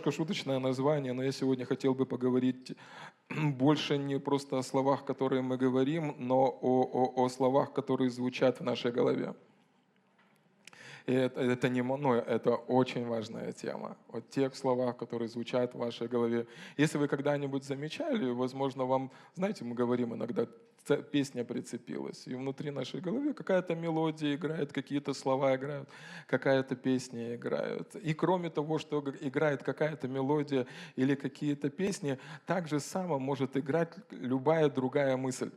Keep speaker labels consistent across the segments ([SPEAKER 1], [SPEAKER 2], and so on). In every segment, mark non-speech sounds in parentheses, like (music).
[SPEAKER 1] немножко шуточное название, но я сегодня хотел бы поговорить (clears throat) больше не просто о словах, которые мы говорим, но о, о, о словах, которые звучат в нашей голове. И это, это не ну, это очень важная тема. Вот тех словах, которые звучат в вашей голове. Если вы когда-нибудь замечали, возможно, вам, знаете, мы говорим иногда, песня прицепилась, и внутри нашей головы какая-то мелодия играет, какие-то слова играют, какая-то песня играет. И кроме того, что играет какая-то мелодия или какие-то песни, так же само может играть любая другая мысль.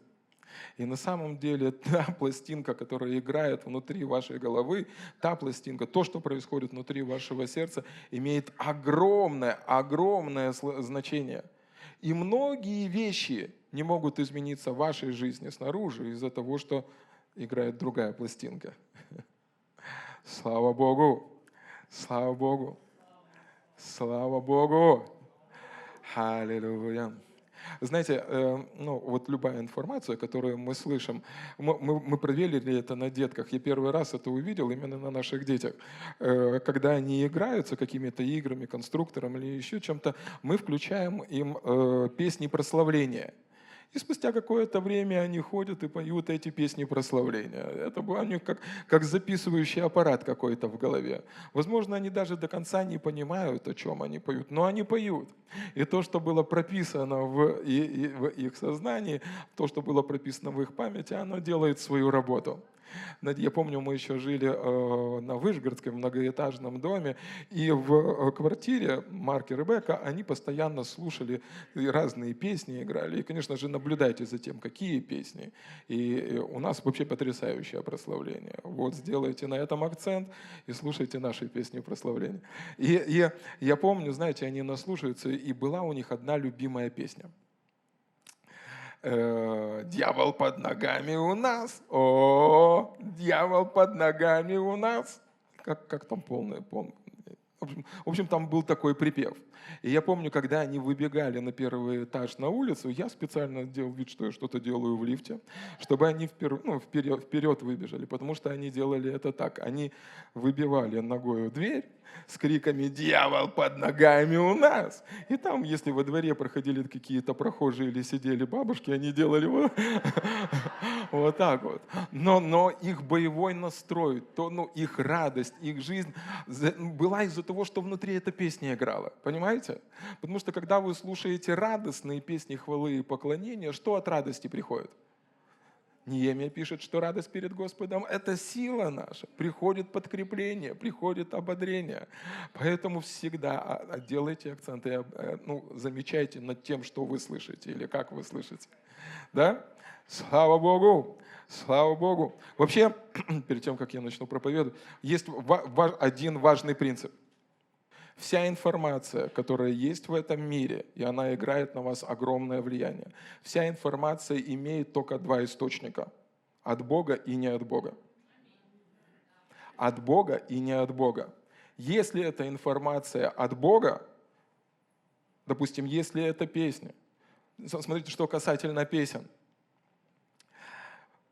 [SPEAKER 1] И на самом деле (laughs) та пластинка, которая играет внутри вашей головы, та пластинка, то, что происходит внутри вашего сердца, имеет огромное, огромное значение. И многие вещи не могут измениться в вашей жизни снаружи из-за того, что играет другая пластинка. (laughs) Слава Богу! Слава Богу! Слава Богу! Аллилуйя! Знаете, э, ну, вот любая информация, которую мы слышим, мы, мы, мы проверили это на детках. Я первый раз это увидел именно на наших детях. Э, когда они играются какими-то играми, конструктором или еще чем-то, мы включаем им э, песни прославления. И спустя какое-то время они ходят и поют эти песни прославления. Это был у них как, как записывающий аппарат какой-то в голове. Возможно, они даже до конца не понимают, о чем они поют, но они поют. И то, что было прописано в, и, и, в их сознании, то, что было прописано в их памяти, оно делает свою работу. Я помню, мы еще жили э, на Вышгородском многоэтажном доме, и в э, квартире Марк и Ребекка, они постоянно слушали разные песни, играли. И, конечно же, наблюдайте за тем, какие песни. И у нас вообще потрясающее прославление. Вот сделайте на этом акцент и слушайте наши песни прославления. И, и я помню, знаете, они наслушаются, и была у них одна любимая песня – Э, дьявол под ногами у нас, о, дьявол под ногами у нас. Как, как там полное, полное. В общем, в общем, там был такой припев. И я помню, когда они выбегали на первый этаж на улицу, я специально делал вид, что я что-то делаю в лифте, чтобы они вперед, ну, вперед, вперед выбежали, потому что они делали это так. Они выбивали ногой дверь, с криками «Дьявол под ногами у нас!» И там, если во дворе проходили какие-то прохожие или сидели бабушки, они делали вот, (laughs) так вот. Но, но их боевой настрой, то, ну, их радость, их жизнь была из-за того, что внутри эта песня играла. Понимаете? Потому что когда вы слушаете радостные песни хвалы и поклонения, что от радости приходит? Неемия пишет, что радость перед Господом – это сила наша. Приходит подкрепление, приходит ободрение. Поэтому всегда а, а, делайте акценты, э, ну, замечайте над тем, что вы слышите или как вы слышите. Да? Слава Богу! Слава Богу! Вообще, (clears throat) перед тем, как я начну проповедовать, есть один важный принцип. Вся информация, которая есть в этом мире, и она играет на вас огромное влияние, вся информация имеет только два источника – от Бога и не от Бога. От Бога и не от Бога. Если эта информация от Бога, допустим, если это песня, смотрите, что касательно песен.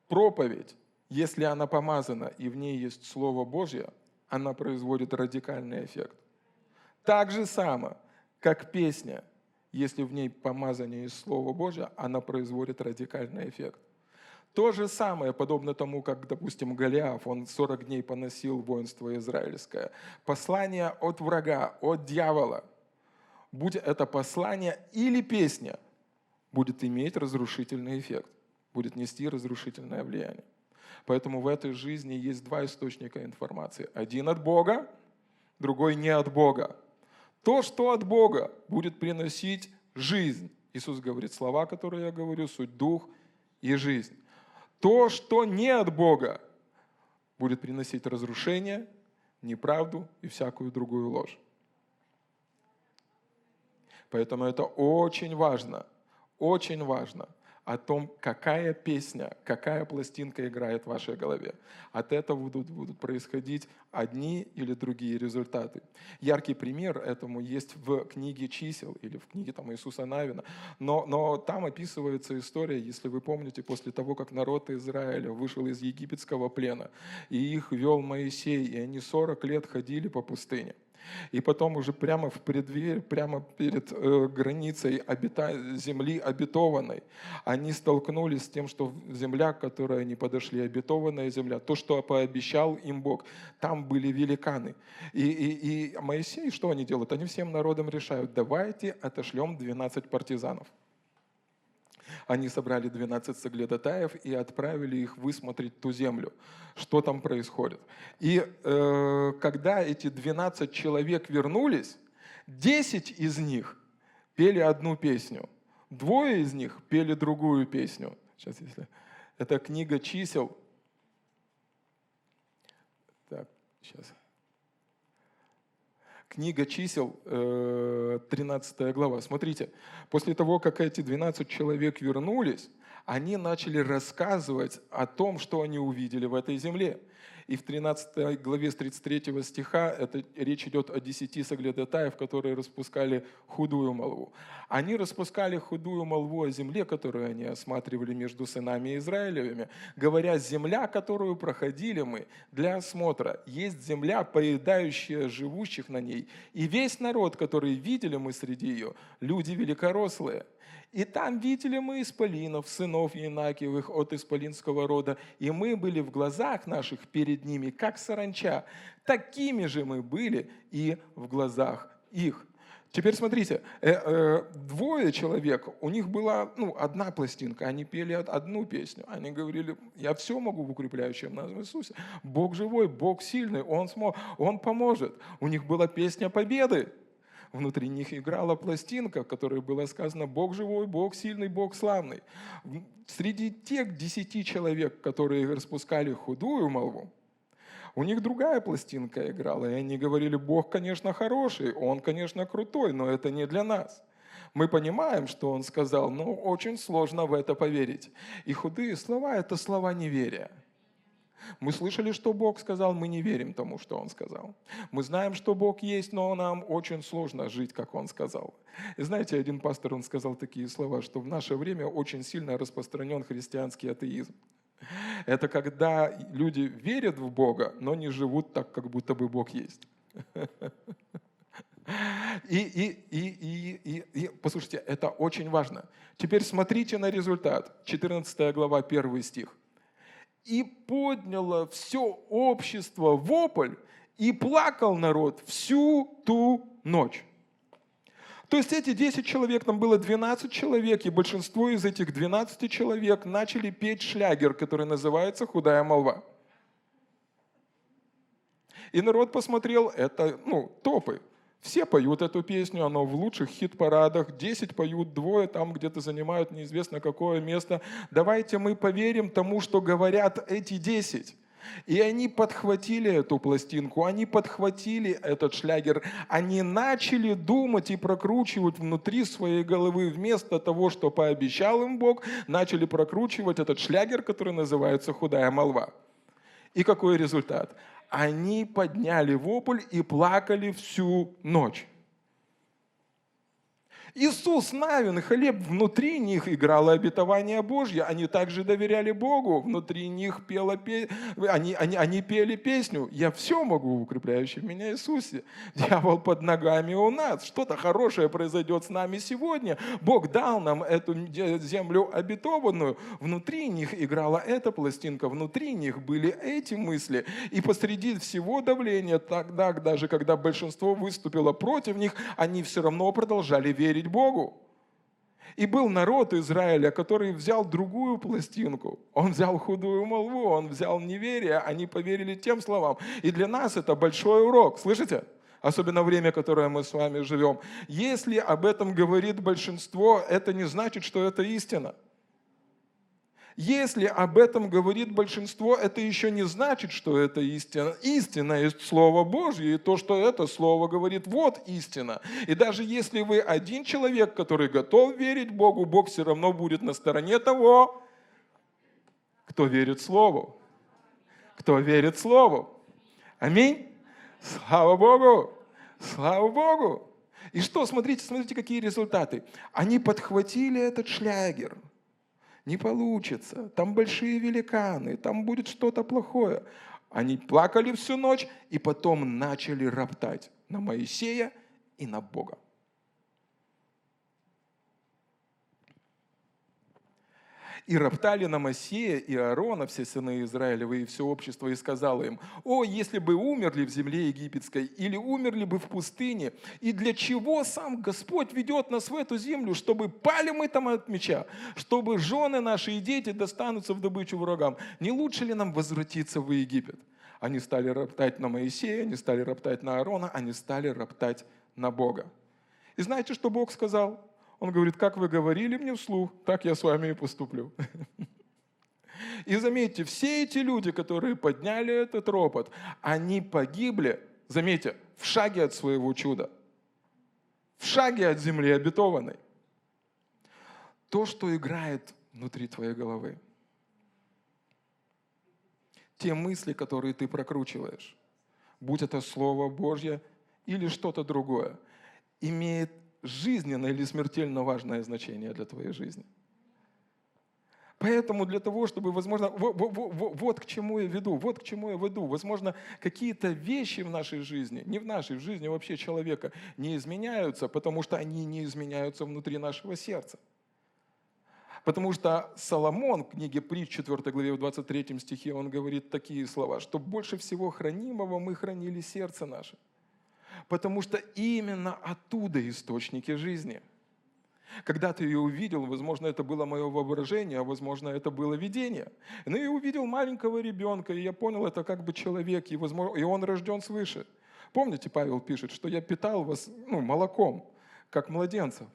[SPEAKER 1] Проповедь, если она помазана и в ней есть Слово Божье, она производит радикальный эффект. Так же само, как песня, если в ней помазание из Слова Божия, она производит радикальный эффект. То же самое, подобно тому, как, допустим, Голиаф, он 40 дней поносил воинство израильское. Послание от врага, от дьявола, будь это послание или песня, будет иметь разрушительный эффект, будет нести разрушительное влияние. Поэтому в этой жизни есть два источника информации. Один от Бога, другой не от Бога. То, что от Бога будет приносить жизнь. Иисус говорит слова, которые я говорю, суть дух и жизнь. То, что не от Бога, будет приносить разрушение, неправду и всякую другую ложь. Поэтому это очень важно, очень важно – о том, какая песня, какая пластинка играет в вашей голове. От этого будут, будут происходить одни или другие результаты. Яркий пример этому есть в книге «Чисел» или в книге там, Иисуса Навина. Но, но там описывается история, если вы помните, после того, как народ Израиля вышел из египетского плена, и их вел Моисей, и они 40 лет ходили по пустыне – И потом уже прямо в преддверии, прямо перед э, границей обита... земли обетованной, они столкнулись с тем, что земля, к которой они подошли, обетованная земля, то, что пообещал им Бог, там были великаны. И, и, и Моисей, что они делают? Они всем народам решают, давайте отошлем 12 партизанов. Они собрали 12 соглядатаев и отправили их высмотреть ту землю, что там происходит. И э, когда эти 12 человек вернулись, 10 из них пели одну песню, двое из них пели другую песню. Сейчас, если... Это книга чисел. Так, сейчас. Книга чисел, 13 э, глава. Смотрите, после того, как эти 12 человек вернулись, они начали рассказывать о том, что они увидели в этой земле. И в 13 главе с 33 стиха это речь идет о десяти соглядатаев, которые распускали худую молву. Они распускали худую молву о земле, которую они осматривали между сынами Израилевыми, говоря, земля, которую проходили мы для осмотра, есть земля, поедающая живущих на ней. И весь народ, который видели мы среди ее, люди великорослые – и там видели мы исполинов, сынов Янакиевых от исполинского рода, и мы были в глазах наших перед ними, как саранча. Такими же мы были и в глазах их. Теперь смотрите, э, э, двое человек, у них была ну, одна пластинка, они пели одну песню. Они говорили, я все могу в укрепляющем нас Иисусе. Бог живой, Бог сильный, Он, смог, Он поможет. У них была песня победы внутри них играла пластинка, в которой было сказано «Бог живой, Бог сильный, Бог славный». Среди тех десяти человек, которые распускали худую молву, у них другая пластинка играла, и они говорили, Бог, конечно, хороший, Он, конечно, крутой, но это не для нас. Мы понимаем, что Он сказал, но очень сложно в это поверить. И худые слова – это слова неверия. Мы слышали, что Бог сказал, мы не верим тому, что Он сказал. Мы знаем, что Бог есть, но нам очень сложно жить, как Он сказал. И знаете, один пастор, он сказал такие слова, что в наше время очень сильно распространен христианский атеизм. Это когда люди верят в Бога, но не живут так, как будто бы Бог есть. И, и, и, и, и, и послушайте, это очень важно. Теперь смотрите на результат. 14 глава, 1 стих и подняло все общество вопль, и плакал народ всю ту ночь. То есть эти 10 человек, там было 12 человек, и большинство из этих 12 человек начали петь шлягер, который называется «Худая молва». И народ посмотрел, это ну, топы. Все поют эту песню, она в лучших хит-парадах, 10 поют, двое там где-то занимают неизвестно какое место. Давайте мы поверим тому, что говорят эти 10. И они подхватили эту пластинку, они подхватили этот шлягер, они начали думать и прокручивать внутри своей головы, вместо того, что пообещал им Бог, начали прокручивать этот шлягер, который называется «Худая молва». И какой результат? Они подняли вопль и плакали всю ночь. Иисус Навин Хлеб, внутри них играло обетование Божье, они также доверяли Богу, внутри них пела, они, они, они пели песню «Я все могу в укрепляющем меня Иисусе». Дьявол под ногами у нас. Что-то хорошее произойдет с нами сегодня. Бог дал нам эту землю обетованную. Внутри них играла эта пластинка, внутри них были эти мысли. И посреди всего давления, тогда даже когда большинство выступило против них, они все равно продолжали верить верить Богу. И был народ Израиля, который взял другую пластинку. Он взял худую молву, он взял неверие, они поверили тем словам. И для нас это большой урок. Слышите? Особенно время, которое мы с вами живем. Если об этом говорит большинство, это не значит, что это истина. Если об этом говорит большинство, это еще не значит, что это истина. Истина есть Слово Божье, и то, что это Слово говорит, вот истина. И даже если вы один человек, который готов верить Богу, Бог все равно будет на стороне того, кто верит Слову. Кто верит Слову. Аминь. Слава Богу! Слава Богу! И что, смотрите, смотрите, какие результаты. Они подхватили этот шлягер – не получится, там большие великаны, там будет что-то плохое. Они плакали всю ночь и потом начали роптать. на Моисея и на Бога. И роптали на Моисея и Аарона, все сыны Израилевы и все общество, и сказало им, «О, если бы умерли в земле египетской, или умерли бы в пустыне, и для чего сам Господь ведет нас в эту землю, чтобы пали мы там от меча, чтобы жены наши и дети достанутся в добычу врагам? Не лучше ли нам возвратиться в Египет?» Они стали роптать на Моисея, они стали роптать на Аарона, они стали роптать на Бога. И знаете, что Бог сказал? Он говорит, как вы говорили мне вслух, так я с вами и поступлю. И заметьте, все эти люди, которые подняли этот ропот, они погибли, заметьте, в шаге от своего чуда, в шаге от земли обетованной. То, что играет внутри твоей головы, те мысли, которые ты прокручиваешь, будь это Слово Божье или что-то другое, имеет жизненно или смертельно важное значение для твоей жизни. Поэтому для того, чтобы, возможно, вот, вот, вот к чему я веду, вот к чему я веду, возможно, какие-то вещи в нашей жизни, не в нашей, в жизни вообще человека, не изменяются, потому что они не изменяются внутри нашего сердца. Потому что Соломон в книге Притч 4 главе в 23 стихе, он говорит такие слова, что больше всего хранимого мы хранили сердце наше – потому что именно оттуда источники жизни. Когда ты ее увидел, возможно, это было мое воображение, а возможно, это было видение. Но я увидел маленького ребенка, и я понял, это как бы человек, и, возможно, и он рожден свыше. Помните, Павел пишет, что я питал вас ну, молоком, как младенцев.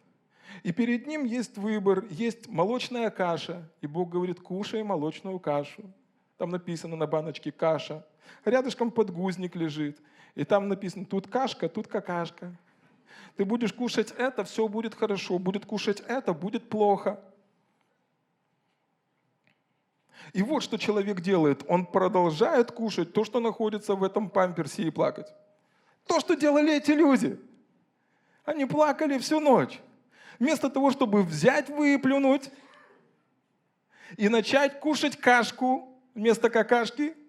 [SPEAKER 1] И перед ним есть выбор, есть молочная каша, и Бог говорит, кушай молочную кашу. Там написано на баночке каша. Рядышком подгузник лежит. И там написано, тут кашка, тут какашка. Ты будешь кушать это, все будет хорошо. Будет кушать это, будет плохо. И вот что человек делает. Он продолжает кушать то, что находится в этом памперсе и плакать. То, что делали эти люди. Они плакали всю ночь. Вместо того, чтобы взять, выплюнуть и начать кушать кашку вместо какашки –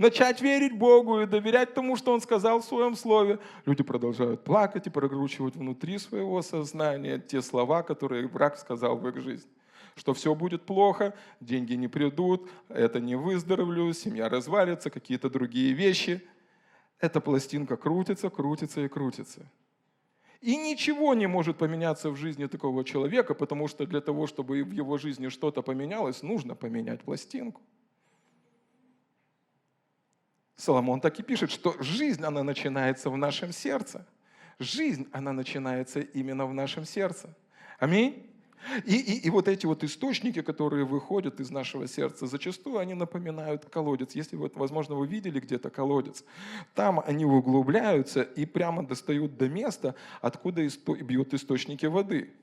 [SPEAKER 1] начать верить Богу и доверять тому, что Он сказал в Своем Слове, люди продолжают плакать и прокручивать внутри своего сознания те слова, которые враг сказал в их жизнь. Что все будет плохо, деньги не придут, это не выздоровлю, семья развалится, какие-то другие вещи. Эта пластинка крутится, крутится и крутится. И ничего не может поменяться в жизни такого человека, потому что для того, чтобы в его жизни что-то поменялось, нужно поменять пластинку. Соломон так и пишет, что жизнь, она начинается в нашем сердце. Жизнь, она начинается именно в нашем сердце. Аминь. И, и, и вот эти вот источники, которые выходят из нашего сердца, зачастую они напоминают колодец. Если вот, возможно, вы видели где-то колодец, там они углубляются и прямо достают до места, откуда исто, бьют источники воды.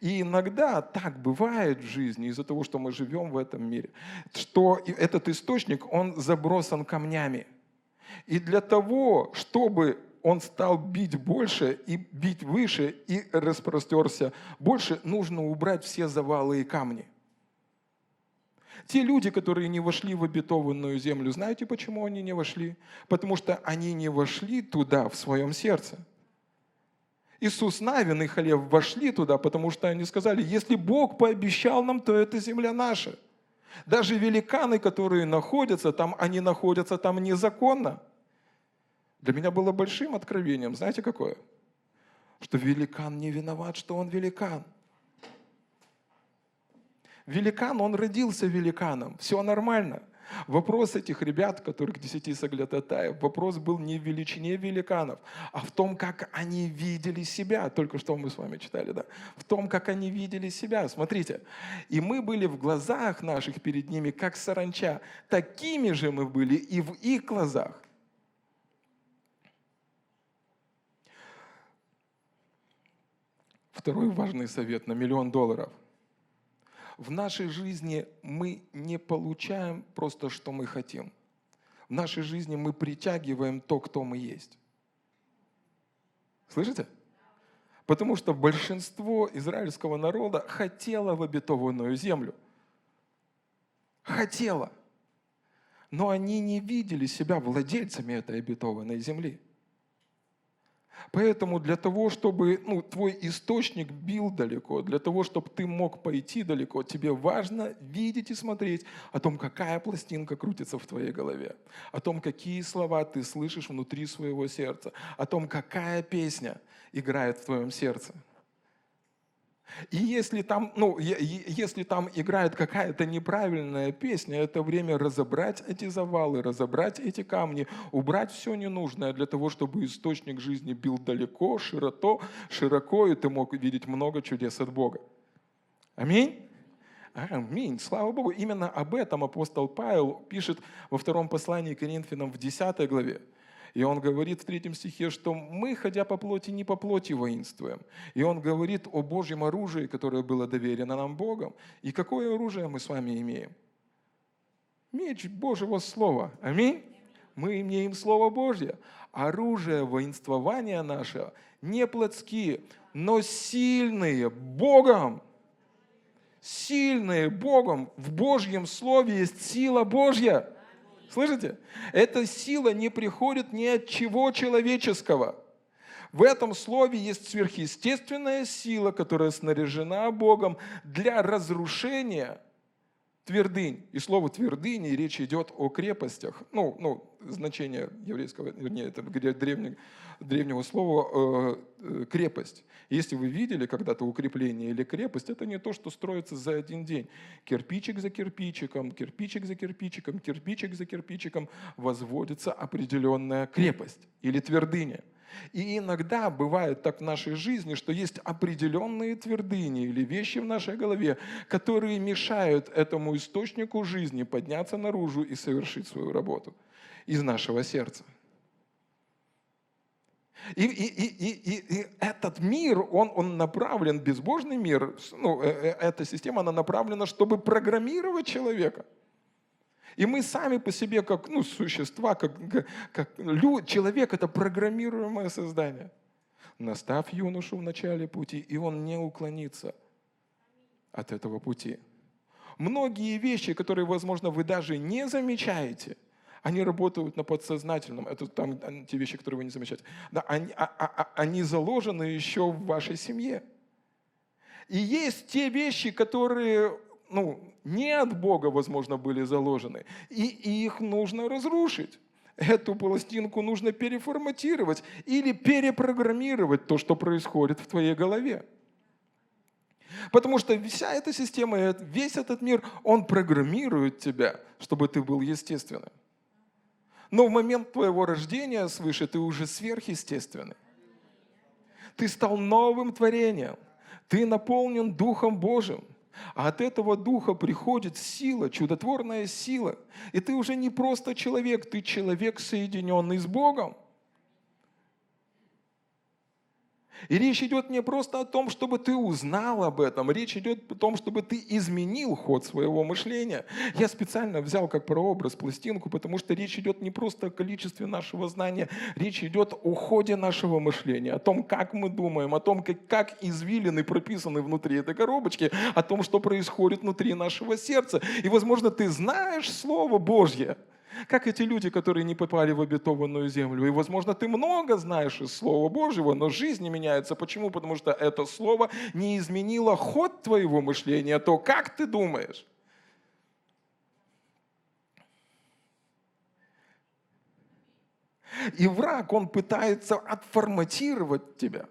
[SPEAKER 1] И иногда так бывает в жизни из-за того, что мы живем в этом мире, что этот источник, он забросан камнями. И для того, чтобы он стал бить больше и бить выше и распростерся больше, нужно убрать все завалы и камни. Те люди, которые не вошли в обетованную землю, знаете, почему они не вошли? Потому что они не вошли туда в своем сердце. Иисус Навин и Халев вошли туда, потому что они сказали, если Бог пообещал нам, то это земля наша. Даже великаны, которые находятся там, они находятся там незаконно. Для меня было большим откровением, знаете какое? Что великан не виноват, что он великан. Великан, он родился великаном, все нормально. Вопрос этих ребят, которых десяти соглядатаев, вопрос был не в величине великанов, а в том, как они видели себя. Только что мы с вами читали, да? В том, как они видели себя. Смотрите. И мы были в глазах наших перед ними, как саранча. Такими же мы были и в их глазах. Второй важный совет на миллион долларов – в нашей жизни мы не получаем просто, что мы хотим. В нашей жизни мы притягиваем то, кто мы есть. Слышите? Потому что большинство израильского народа хотело в обетованную землю. Хотело. Но они не видели себя владельцами этой обетованной земли. Поэтому для того, чтобы ну, твой источник бил далеко, для того, чтобы ты мог пойти далеко, тебе важно видеть и смотреть о том, какая пластинка крутится в твоей голове, о том, какие слова ты слышишь внутри своего сердца, о том, какая песня играет в твоем сердце. И если там, ну, если там играет какая-то неправильная песня, это время разобрать эти завалы, разобрать эти камни, убрать все ненужное для того, чтобы источник жизни бил далеко, широко, широко, и ты мог видеть много чудес от Бога. Аминь? Аминь. Слава Богу. Именно об этом апостол Павел пишет во втором послании к Коринфянам в 10 главе. И он говорит в третьем стихе, что мы, ходя по плоти, не по плоти воинствуем. И он говорит о Божьем оружии, которое было доверено нам Богом. И какое оружие мы с вами имеем? Меч Божьего Слова. Аминь. Мы имеем Слово Божье. Оружие воинствования нашего не плотские, но сильные Богом. Сильные Богом. В Божьем Слове есть сила Божья. Слышите? Эта сила не приходит ни от чего человеческого. В этом слове есть сверхъестественная сила, которая снаряжена Богом для разрушения твердынь. И слово твердыни, речь идет о крепостях. Ну, ну значение еврейского, вернее, это древнего, древнего слова э, э, крепость. Если вы видели когда-то укрепление или крепость, это не то, что строится за один день. Кирпичик за кирпичиком, кирпичик за кирпичиком, кирпичик за кирпичиком возводится определенная крепость или твердыня. И иногда бывает так в нашей жизни, что есть определенные твердыни или вещи в нашей голове, которые мешают этому источнику жизни подняться наружу и совершить свою работу из нашего сердца. И, и, и, и, и этот мир, он, он направлен, безбожный мир, ну, э, э, эта система, она направлена, чтобы программировать человека – и мы сами по себе, как ну, существа, как, как, люд, человек – это программируемое создание. Настав юношу в начале пути, и он не уклонится от этого пути. Многие вещи, которые, возможно, вы даже не замечаете, они работают на подсознательном. Это там те вещи, которые вы не замечаете. Да, они, а, а, а, они заложены еще в вашей семье. И есть те вещи, которые ну, не от Бога, возможно, были заложены. И, их нужно разрушить. Эту пластинку нужно переформатировать или перепрограммировать то, что происходит в твоей голове. Потому что вся эта система, весь этот мир, он программирует тебя, чтобы ты был естественным. Но в момент твоего рождения свыше ты уже сверхъестественный. Ты стал новым творением. Ты наполнен Духом Божьим. А от этого духа приходит сила, чудотворная сила. И ты уже не просто человек, ты человек, соединенный с Богом. И речь идет не просто о том, чтобы ты узнал об этом, речь идет о том, чтобы ты изменил ход своего мышления. Я специально взял как прообраз пластинку, потому что речь идет не просто о количестве нашего знания, речь идет о ходе нашего мышления, о том, как мы думаем, о том, как, как извилины прописаны внутри этой коробочки, о том, что происходит внутри нашего сердца. И, возможно, ты знаешь Слово Божье, как эти люди, которые не попали в обетованную землю. И, возможно, ты много знаешь из Слова Божьего, но жизнь не меняется. Почему? Потому что это Слово не изменило ход твоего мышления, то, как ты думаешь. И враг, он пытается отформатировать тебя,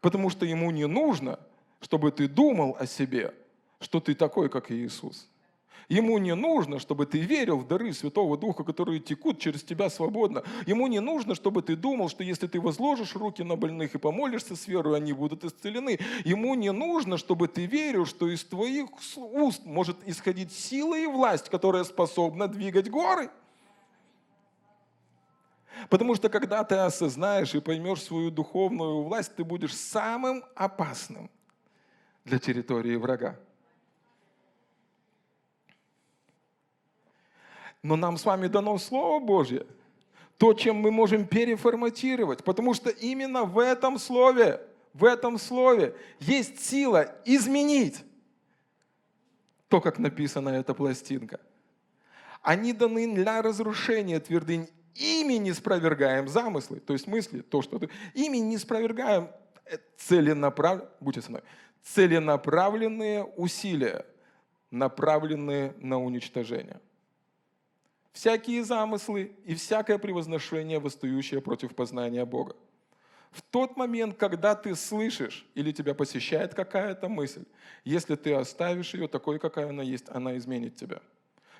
[SPEAKER 1] потому что ему не нужно, чтобы ты думал о себе, что ты такой, как Иисус. Ему не нужно, чтобы ты верил в дары Святого Духа, которые текут через тебя свободно. Ему не нужно, чтобы ты думал, что если ты возложишь руки на больных и помолишься с верой, они будут исцелены. Ему не нужно, чтобы ты верил, что из твоих уст может исходить сила и власть, которая способна двигать горы. Потому что когда ты осознаешь и поймешь свою духовную власть, ты будешь самым опасным для территории врага. Но нам с вами дано Слово Божье, то, чем мы можем переформатировать, потому что именно в этом Слове, в этом Слове есть сила изменить то, как написана эта пластинка. Они даны для разрушения твердынь ими не спровергаем замыслы, то есть мысли, то, что ты, ими не спровергаем э, целенаправленные, будьте со мной, целенаправленные усилия, направленные на уничтожение. Всякие замыслы и всякое превозношение, восстающее против познания Бога. В тот момент, когда ты слышишь или тебя посещает какая-то мысль, если ты оставишь ее такой, какая она есть, она изменит тебя.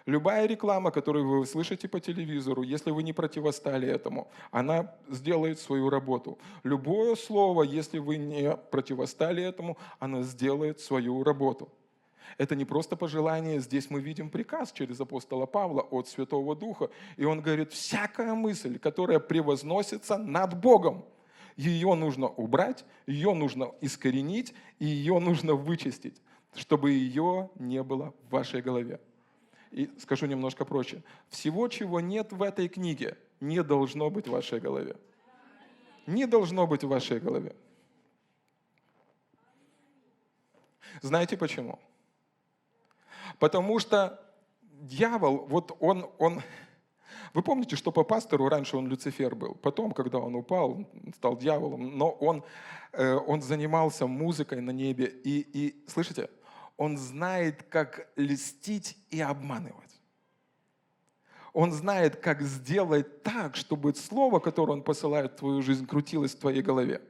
[SPEAKER 1] Любая реклама, которую вы слышите по телевизору, если вы не противостали этому, она сделает свою работу. Любое слово, если вы не противостали этому, оно сделает свою работу. Это не просто пожелание, здесь мы видим приказ через апостола Павла от Святого Духа. И он говорит, всякая мысль, которая превозносится над Богом, ее нужно убрать, ее нужно искоренить, и ее нужно вычистить, чтобы ее не было в вашей голове. И скажу немножко проще. Всего, чего нет в этой книге, не должно быть в вашей голове. Не должно быть в вашей голове. Знаете почему? Потому что дьявол, вот он, он, вы помните, что по пастору раньше он Люцифер был. Потом, когда он упал, стал дьяволом. Но он, э, он занимался музыкой на небе. И, и, слышите, он знает, как льстить и обманывать. Он знает, как сделать так, чтобы слово, которое он посылает в твою жизнь, крутилось в твоей голове.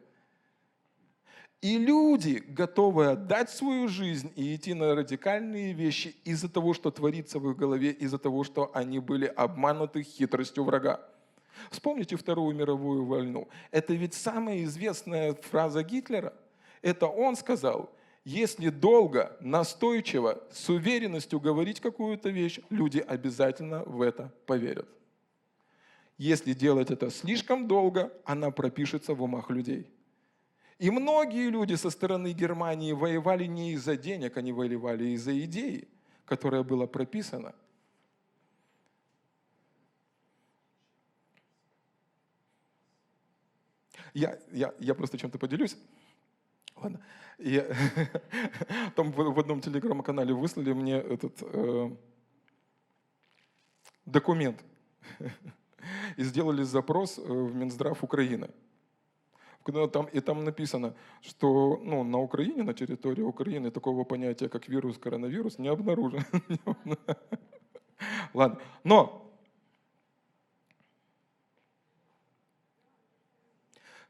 [SPEAKER 1] И люди готовы отдать свою жизнь и идти на радикальные вещи из-за того, что творится в их голове, из-за того, что они были обмануты хитростью врага. Вспомните Вторую мировую войну. Это ведь самая известная фраза Гитлера. Это он сказал – если долго, настойчиво, с уверенностью говорить какую-то вещь, люди обязательно в это поверят. Если делать это слишком долго, она пропишется в умах людей. И многие люди со стороны Германии воевали не из-за денег, они воевали из-за идеи, которая была прописана. Я, я, я просто чем-то поделюсь. Ладно. И (laughs) там в, в одном телеграм-канале выслали мне этот э, документ (laughs) и сделали запрос э, в Минздрав Украины. Когда там, и там написано, что ну, на Украине, на территории Украины такого понятия, как вирус, коронавирус, не обнаружено. (laughs) Ладно. Но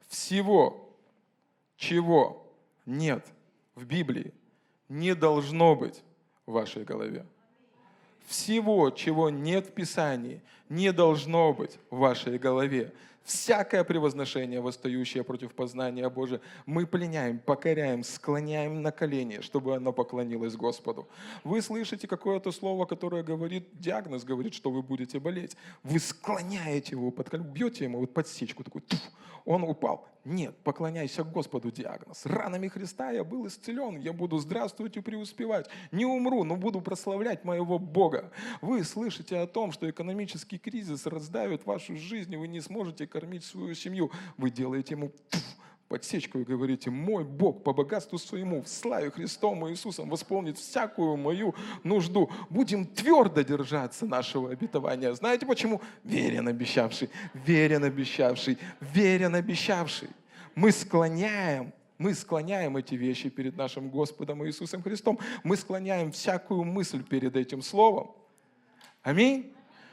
[SPEAKER 1] всего, чего нет в Библии, не должно быть в вашей голове. Всего, чего нет в Писании, не должно быть в вашей голове всякое превозношение, восстающее против познания Божия, мы пленяем, покоряем, склоняем на колени, чтобы оно поклонилось Господу. Вы слышите какое-то слово, которое говорит, диагноз говорит, что вы будете болеть. Вы склоняете его, бьете ему вот подсечку, такой, туф, он упал. Нет, поклоняйся Господу диагноз. Ранами Христа я был исцелен, я буду здравствовать и преуспевать. Не умру, но буду прославлять моего Бога. Вы слышите о том, что экономический кризис раздавит вашу жизнь, и вы не сможете кормить свою семью. Вы делаете ему подсечку и говорите, мой Бог по богатству своему, в славе Христом Иисусом восполнит всякую мою нужду. Будем твердо держаться нашего обетования. Знаете почему? Верен обещавший, верен обещавший, верен обещавший. Мы склоняем мы склоняем эти вещи перед нашим Господом Иисусом Христом. Мы склоняем всякую мысль перед этим словом. Аминь.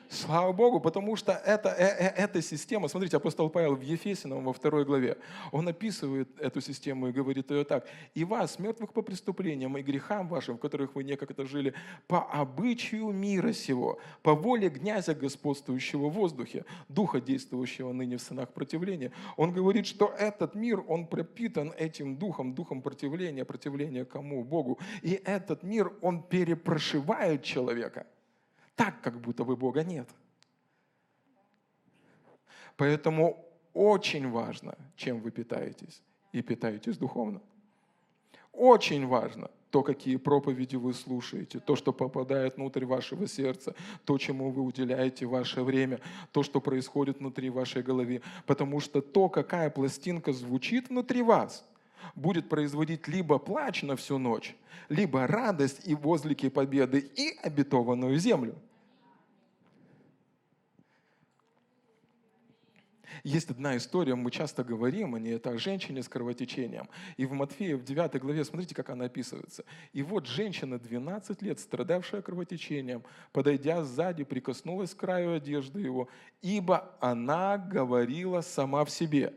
[SPEAKER 1] Слава Богу, потому что это, э, э, эта система, смотрите, апостол Павел в Ефесином во второй главе, он описывает эту систему и говорит ее так. «И вас, мертвых по преступлениям и грехам вашим, в которых вы некогда жили, по обычаю мира сего, по воле князя, господствующего в воздухе, духа, действующего ныне в сынах противления». Он говорит, что этот мир, он пропитан этим духом, духом противления, противления кому? Богу. И этот мир, он перепрошивает человека – так, как будто бы Бога нет. Поэтому очень важно, чем вы питаетесь, и питаетесь духовно. Очень важно то, какие проповеди вы слушаете, то, что попадает внутрь вашего сердца, то, чему вы уделяете ваше время, то, что происходит внутри вашей головы. Потому что то, какая пластинка звучит внутри вас, будет производить либо плач на всю ночь, либо радость и возлики победы и обетованную землю. Есть одна история, мы часто говорим о ней, это о женщине с кровотечением. И в Матфея, в 9 главе, смотрите, как она описывается. И вот женщина, 12 лет, страдавшая кровотечением, подойдя сзади, прикоснулась к краю одежды его, ибо она говорила сама в себе,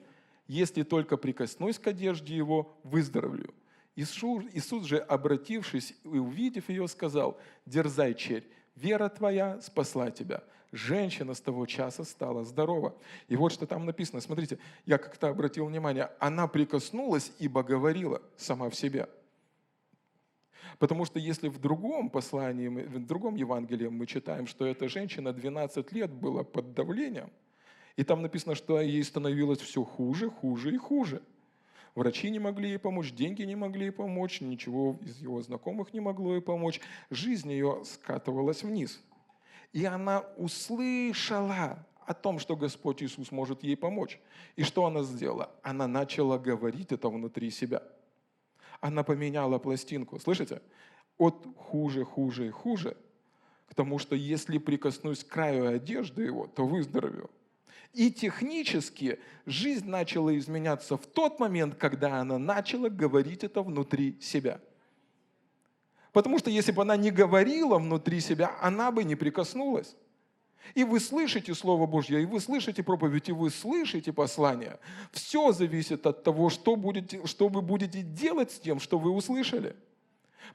[SPEAKER 1] если только прикоснусь к одежде его, выздоровлю. Иисус, Иисус же, обратившись и увидев ее, сказал, дерзай, черь, вера твоя спасла тебя женщина с того часа стала здорова. И вот что там написано. Смотрите, я как-то обратил внимание, она прикоснулась, ибо говорила сама в себе. Потому что если в другом послании, в другом Евангелии мы читаем, что эта женщина 12 лет была под давлением, и там написано, что ей становилось все хуже, хуже и хуже. Врачи не могли ей помочь, деньги не могли ей помочь, ничего из его знакомых не могло ей помочь. Жизнь ее скатывалась вниз – и она услышала о том, что Господь Иисус может ей помочь. И что она сделала? Она начала говорить это внутри себя. Она поменяла пластинку. Слышите? От хуже, хуже и хуже к тому, что если прикоснусь к краю одежды его, то выздоровею. И технически жизнь начала изменяться в тот момент, когда она начала говорить это внутри себя – Потому что если бы она не говорила внутри себя, она бы не прикоснулась. И вы слышите Слово Божье, и вы слышите проповедь, и вы слышите послание. Все зависит от того, что, будете, что вы будете делать с тем, что вы услышали.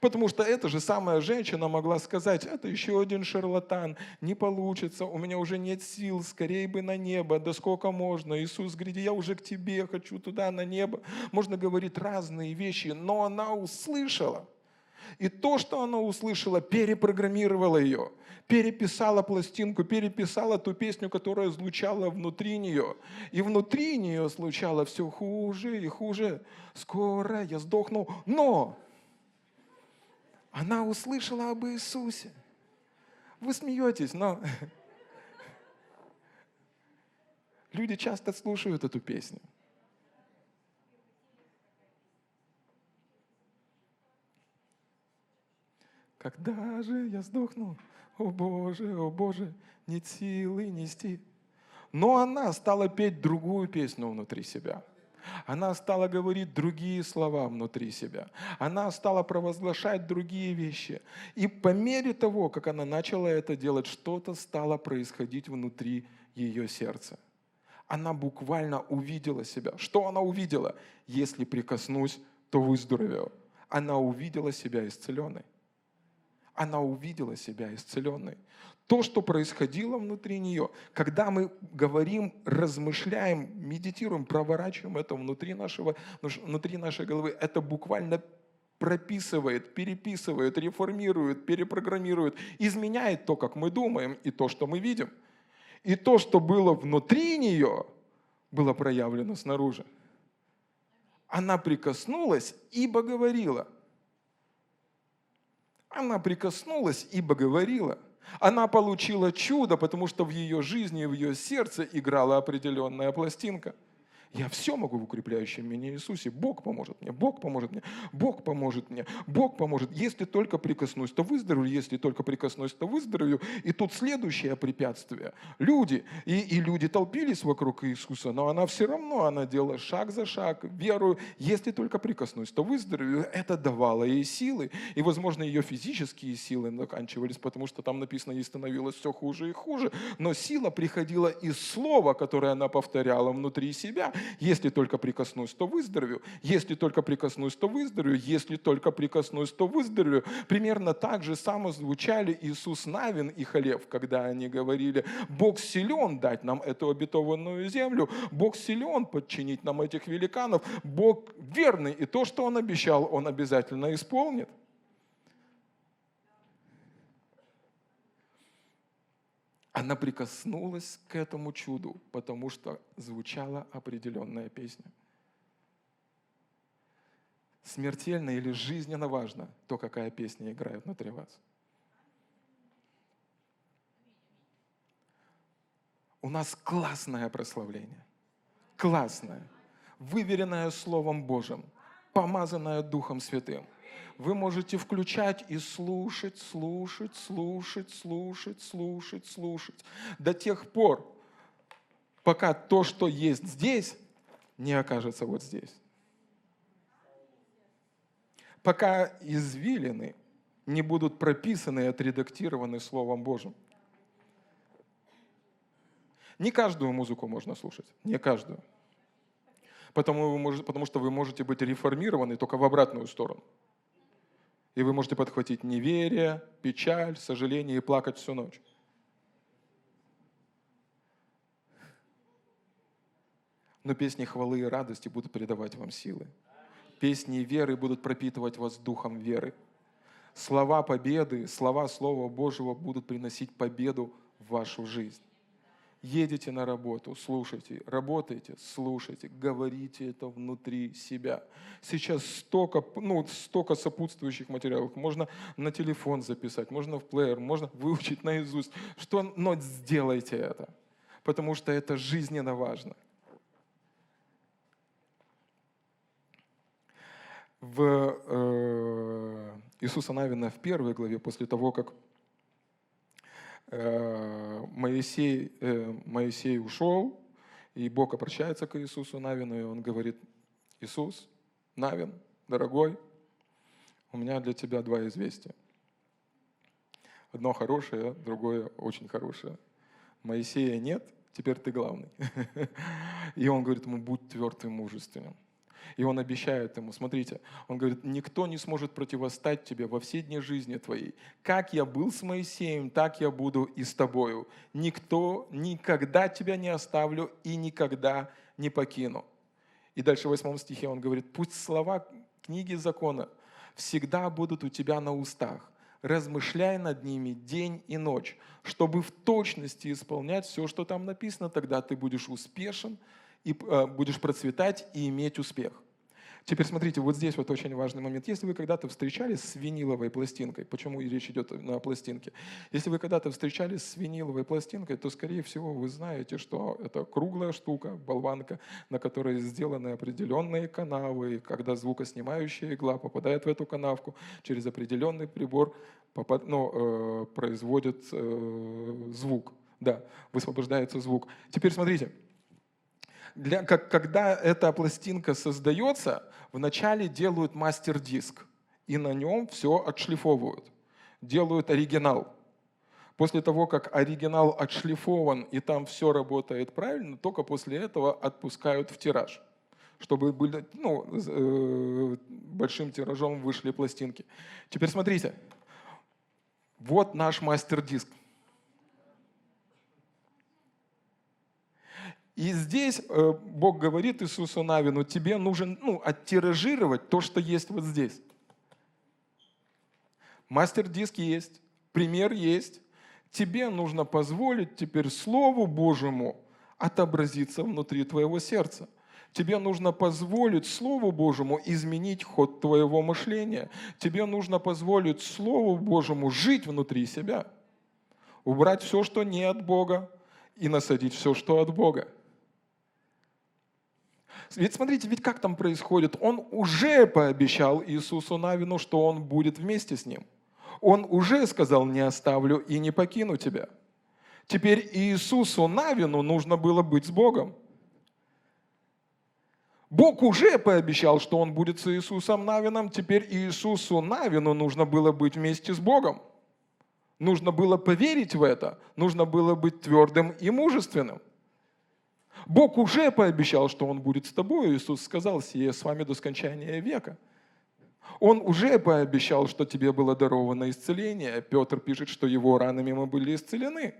[SPEAKER 1] Потому что эта же самая женщина могла сказать, это еще один шарлатан, не получится, у меня уже нет сил, скорее бы на небо, да сколько можно. Иисус говорит, я уже к тебе, хочу туда, на небо. Можно говорить разные вещи, но она услышала – и то, что она услышала, перепрограммировала ее, переписала пластинку, переписала ту песню, которая звучала внутри нее. И внутри нее звучало все хуже и хуже. Скоро я сдохну. Но она услышала об Иисусе. Вы смеетесь, но (laughs) люди часто слушают эту песню. Когда же я сдохну? О Боже, о Боже, нет силы нести. Но она стала петь другую песню внутри себя. Она стала говорить другие слова внутри себя. Она стала провозглашать другие вещи. И по мере того, как она начала это делать, что-то стало происходить внутри ее сердца. Она буквально увидела себя. Что она увидела? Если прикоснусь, то выздоровею. Она увидела себя исцеленной она увидела себя исцеленной. То, что происходило внутри нее, когда мы говорим, размышляем, медитируем, проворачиваем это внутри, нашего, внутри нашей головы, это буквально прописывает, переписывает, реформирует, перепрограммирует, изменяет то, как мы думаем, и то, что мы видим. И то, что было внутри нее, было проявлено снаружи. Она прикоснулась, ибо говорила – она прикоснулась, ибо говорила. Она получила чудо, потому что в ее жизни и в ее сердце играла определенная пластинка – я все могу в укрепляющем меня Иисусе. Бог поможет мне, Бог поможет мне, Бог поможет мне, Бог поможет. Если только прикоснусь, то выздоровлю, если только прикоснусь, то выздоровлю. И тут следующее препятствие. Люди, и, и люди толпились вокруг Иисуса, но она все равно, она делала шаг за шаг, верую, если только прикоснусь, то выздоровлю. Это давало ей силы. И, возможно, ее физические силы заканчивались, потому что там написано, ей становилось все хуже и хуже. Но сила приходила из слова, которое она повторяла внутри себя, если только прикоснусь, то выздоровею. Если только прикоснусь, то выздоровею. Если только прикоснусь, то выздоровею. Примерно так же само звучали Иисус Навин и Халев, когда они говорили, Бог силен дать нам эту обетованную землю, Бог силен подчинить нам этих великанов, Бог верный, и то, что Он обещал, Он обязательно исполнит. Она прикоснулась к этому чуду, потому что звучала определенная песня. Смертельно или жизненно важно то, какая песня играет внутри вас. У нас классное прославление. Классное. Выверенное Словом Божьим. Помазанное Духом Святым – вы можете включать и слушать, слушать, слушать, слушать, слушать, слушать. До тех пор, пока то, что есть здесь, не окажется вот здесь. Пока извилины не будут прописаны и отредактированы Словом Божьим. Не каждую музыку можно слушать, не каждую. Потому, вы можете, потому что вы можете быть реформированы только в обратную сторону. И вы можете подхватить неверие, печаль, сожаление и плакать всю ночь. Но песни хвалы и радости будут придавать вам силы. Песни веры будут пропитывать вас духом веры. Слова победы, слова Слова Божьего будут приносить победу в вашу жизнь. Едете на работу, слушайте, работайте, слушайте, говорите это внутри себя. Сейчас столько, ну, столько сопутствующих материалов. Можно на телефон записать, можно в плеер, можно выучить наизусть. Что, но сделайте это, потому что это жизненно важно. в э, Иисуса Навина в первой главе, после того, как Моисей, э, Моисей ушел, и Бог обращается к Иисусу Навину, и он говорит, Иисус, Навин, дорогой, у меня для тебя два известия. Одно хорошее, другое очень хорошее. Моисея нет, теперь ты главный. (laughs) И он говорит ему, будь твердым и мужественным. И он обещает ему, смотрите, он говорит, никто не сможет противостать тебе во все дни жизни твоей. Как я был с Моисеем, так я буду и с тобою. Никто никогда тебя не оставлю и никогда не покину. И дальше в восьмом стихе он говорит, пусть слова книги закона всегда будут у тебя на устах, размышляй над ними день и ночь, чтобы в точности исполнять все, что там написано, тогда ты будешь успешен и э, будешь процветать и иметь успех. Теперь смотрите, вот здесь вот очень важный момент. Если вы когда-то встречались с виниловой пластинкой, почему речь идет на пластинке? Если вы когда-то встречались с виниловой пластинкой, то, скорее всего, вы знаете, что это круглая штука, болванка, на которой сделаны определенные канавы, когда звукоснимающая игла попадает в эту канавку, через определенный прибор попад, ну, э, производит э, звук. Да, высвобождается звук. Теперь смотрите, для, как, когда эта пластинка создается, вначале делают мастер-диск, и на нем все отшлифовывают, делают оригинал. После того, как оригинал отшлифован и там все работает правильно, только после этого отпускают в тираж, чтобы были, ну, э, большим тиражом вышли пластинки. Теперь смотрите, вот наш мастер-диск. И здесь э, Бог говорит Иисусу Навину, тебе нужно ну, оттиражировать то, что есть вот здесь. Мастер-диск есть, пример есть. Тебе нужно позволить теперь Слову Божьему отобразиться внутри твоего сердца. Тебе нужно позволить Слову Божьему изменить ход твоего мышления. Тебе нужно позволить Слову Божьему жить внутри себя. Убрать все, что не от Бога, и насадить все, что от Бога. Ведь смотрите, ведь как там происходит? Он уже пообещал Иисусу Навину, что он будет вместе с ним. Он уже сказал, не оставлю и не покину тебя. Теперь Иисусу Навину нужно было быть с Богом. Бог уже пообещал, что он будет с Иисусом Навином. Теперь Иисусу Навину нужно было быть вместе с Богом. Нужно было поверить в это. Нужно было быть твердым и мужественным. Бог уже пообещал, что Он будет с тобой. Иисус сказал, сие с вами до скончания века. Он уже пообещал, что тебе было даровано исцеление. Петр пишет, что его ранами мы были исцелены.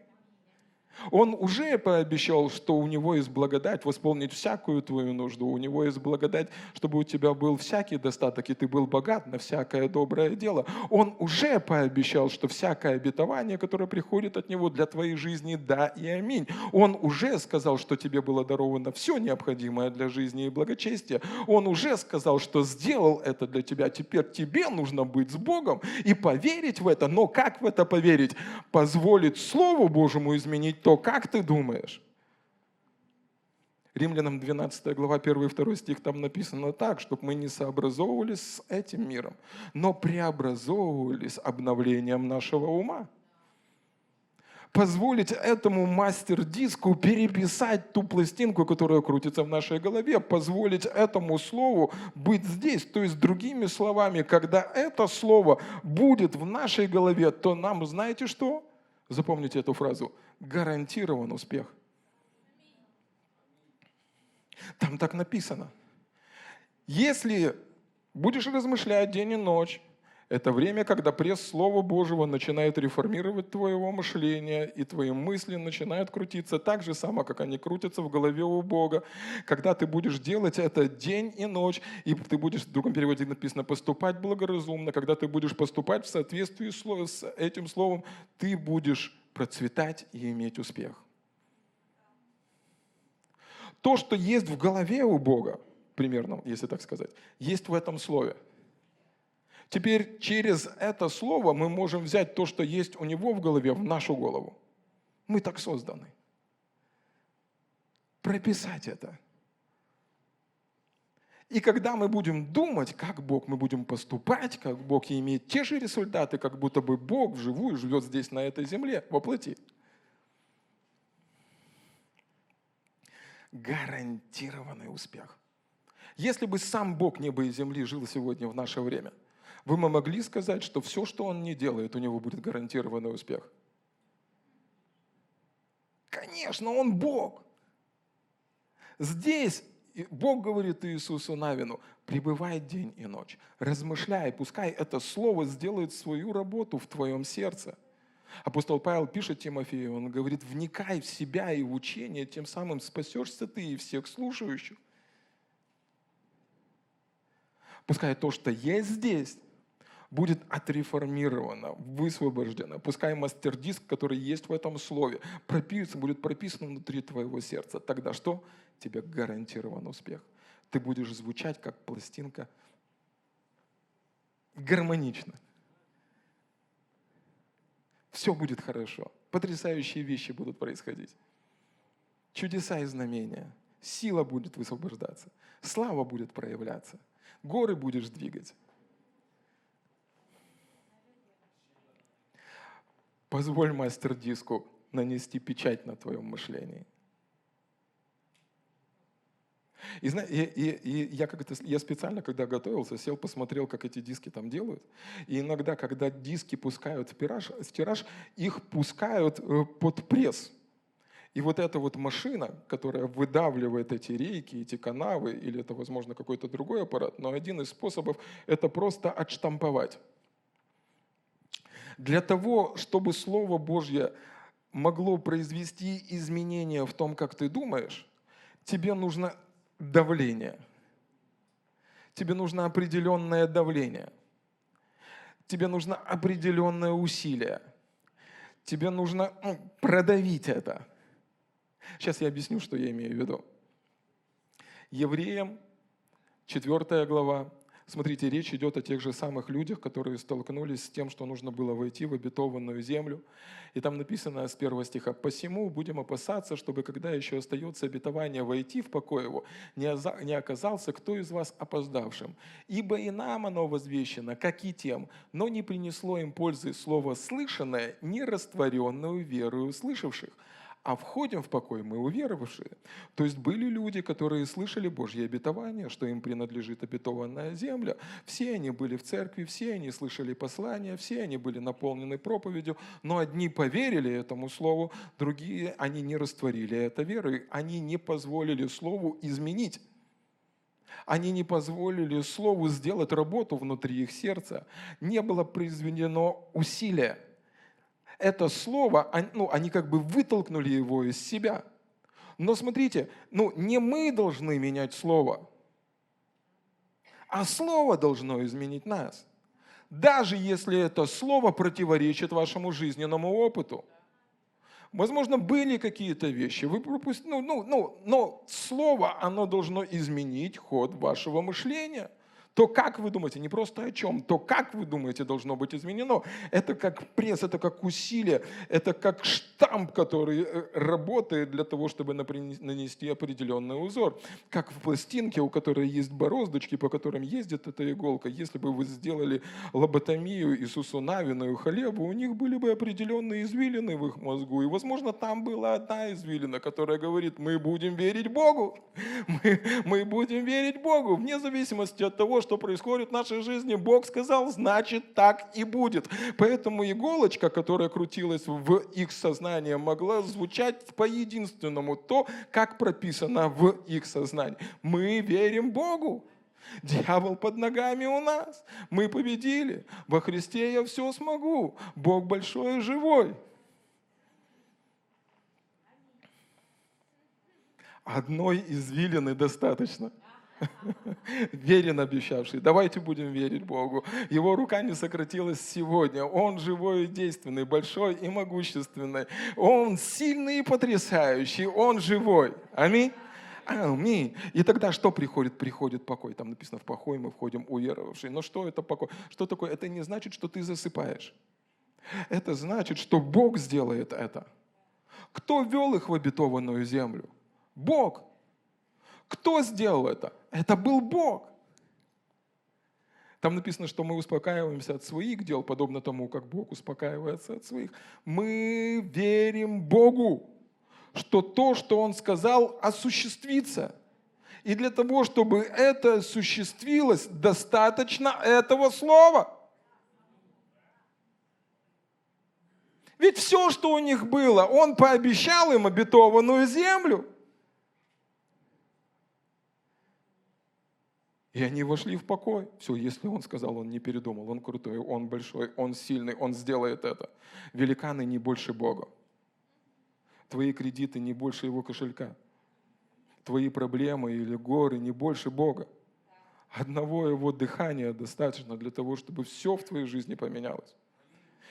[SPEAKER 1] Он уже пообещал, что у него есть благодать восполнить всякую твою нужду. У него есть благодать, чтобы у тебя был всякий достаток, и ты был богат на всякое доброе дело. Он уже пообещал, что всякое обетование, которое приходит от него для твоей жизни, да и аминь. Он уже сказал, что тебе было даровано все необходимое для жизни и благочестия. Он уже сказал, что сделал это для тебя. Теперь тебе нужно быть с Богом и поверить в это. Но как в это поверить? Позволить Слову Божьему изменить то, как ты думаешь? Римлянам 12 глава 1 и 2 стих там написано так, чтобы мы не сообразовывались с этим миром, но преобразовывались обновлением нашего ума. позволить этому мастер-диску переписать ту пластинку, которая крутится в нашей голове, позволить этому слову быть здесь. То есть, другими словами, когда это слово будет в нашей голове, то нам, знаете что? Запомните эту фразу. Гарантирован успех. Там так написано. Если будешь размышлять день и ночь, это время, когда пресс Слова Божьего начинает реформировать твоего мышления, и твои мысли начинают крутиться так же само, как они крутятся в голове у Бога. Когда ты будешь делать это день и ночь, и ты будешь, в другом переводе написано, поступать благоразумно, когда ты будешь поступать в соответствии с этим словом, ты будешь процветать и иметь успех. То, что есть в голове у Бога, примерно, если так сказать, есть в этом слове – Теперь через это слово мы можем взять то, что есть у него в голове, в нашу голову. Мы так созданы. Прописать это. И когда мы будем думать, как Бог, мы будем поступать, как Бог и иметь те же результаты, как будто бы Бог вживую живет здесь, на этой земле, воплоти. Гарантированный успех. Если бы сам Бог неба и земли жил сегодня в наше время – вы бы могли сказать, что все, что он не делает, у него будет гарантированный успех? Конечно, он Бог. Здесь Бог говорит Иисусу Навину, пребывай день и ночь, размышляй, пускай это слово сделает свою работу в твоем сердце. Апостол Павел пишет Тимофею, он говорит, вникай в себя и в учение, тем самым спасешься ты и всех слушающих. Пускай то, что есть здесь, будет отреформировано, высвобождено. Пускай мастер-диск, который есть в этом слове, прописан, будет прописан внутри твоего сердца. Тогда что? Тебе гарантирован успех. Ты будешь звучать как пластинка гармонично. Все будет хорошо. Потрясающие вещи будут происходить. Чудеса и знамения. Сила будет высвобождаться. Слава будет проявляться. Горы будешь двигать. Позволь мастер-диску нанести печать на твоем мышлении. И, и, и, и я, как это, я специально, когда готовился, сел, посмотрел, как эти диски там делают. И иногда, когда диски пускают в тираж, в тираж их пускают э, под пресс. И вот эта вот машина, которая выдавливает эти рейки, эти канавы, или это, возможно, какой-то другой аппарат, но один из способов – это просто отштамповать. Для того, чтобы Слово Божье могло произвести изменения в том, как ты думаешь, тебе нужно давление. Тебе нужно определенное давление. Тебе нужно определенное усилие. Тебе нужно ну, продавить это. Сейчас я объясню, что я имею в виду. Евреям, 4 глава, Смотрите, речь идет о тех же самых людях, которые столкнулись с тем, что нужно было войти в обетованную землю. И там написано с первого стиха, «Посему будем опасаться, чтобы, когда еще остается обетование войти в покой его, не оказался кто из вас опоздавшим. Ибо и нам оно возвещено, как и тем, но не принесло им пользы слово слышанное, не растворенную верою услышавших» а входим в покой мы уверовавшие. То есть были люди, которые слышали Божье обетование, что им принадлежит обетованная земля. Все они были в церкви, все они слышали послания, все они были наполнены проповедью, но одни поверили этому слову, другие, они не растворили это верой, они не позволили слову изменить. Они не позволили Слову сделать работу внутри их сердца. Не было произведено усилия это слово, ну, они как бы вытолкнули его из себя. Но смотрите, ну, не мы должны менять слово, а слово должно изменить нас. Даже если это слово противоречит вашему жизненному опыту. Возможно, были какие-то вещи, вы пропустили, ну, ну, ну, но слово, оно должно изменить ход вашего мышления – то как вы думаете, не просто о чем, то как вы думаете должно быть изменено. Это как пресс, это как усилие, это как штамп, который э, работает для того, чтобы нанести определенный узор. Как в пластинке, у которой есть бороздочки, по которым ездит эта иголка. Если бы вы сделали лоботомию Иисусу Навину и Халебу, у них были бы определенные извилины в их мозгу. И, возможно, там была одна извилина, которая говорит, мы будем верить Богу. (laughs) Мы, мы будем верить Богу, вне зависимости от того, что происходит в нашей жизни. Бог сказал, значит так и будет. Поэтому иголочка, которая крутилась в их сознании, могла звучать по единственному то, как прописано в их сознании. Мы верим Богу. Дьявол под ногами у нас. Мы победили. Во Христе я все смогу. Бог большой и живой. Одной извилины достаточно. (laughs) Верен обещавший. Давайте будем верить Богу. Его рука не сократилась сегодня. Он живой и действенный, большой и могущественный. Он сильный и потрясающий. Он живой. Аминь. Аминь. И тогда что приходит? Приходит покой. Там написано, в покой мы входим уверовавшие. Но что это покой? Что такое? Это не значит, что ты засыпаешь. Это значит, что Бог сделает это. Кто вел их в обетованную землю? Бог. Кто сделал это? Это был Бог. Там написано, что мы успокаиваемся от своих дел, подобно тому, как Бог успокаивается от своих. Мы верим Богу, что то, что Он сказал, осуществится. И для того, чтобы это осуществилось, достаточно этого слова. Ведь все, что у них было, Он пообещал им обетованную землю – И они вошли в покой. Все, если он сказал, он не передумал, он крутой, он большой, он сильный, он сделает это. Великаны не больше Бога. Твои кредиты не больше его кошелька. Твои проблемы или горы не больше Бога. Одного его дыхания достаточно для того, чтобы все в твоей жизни поменялось.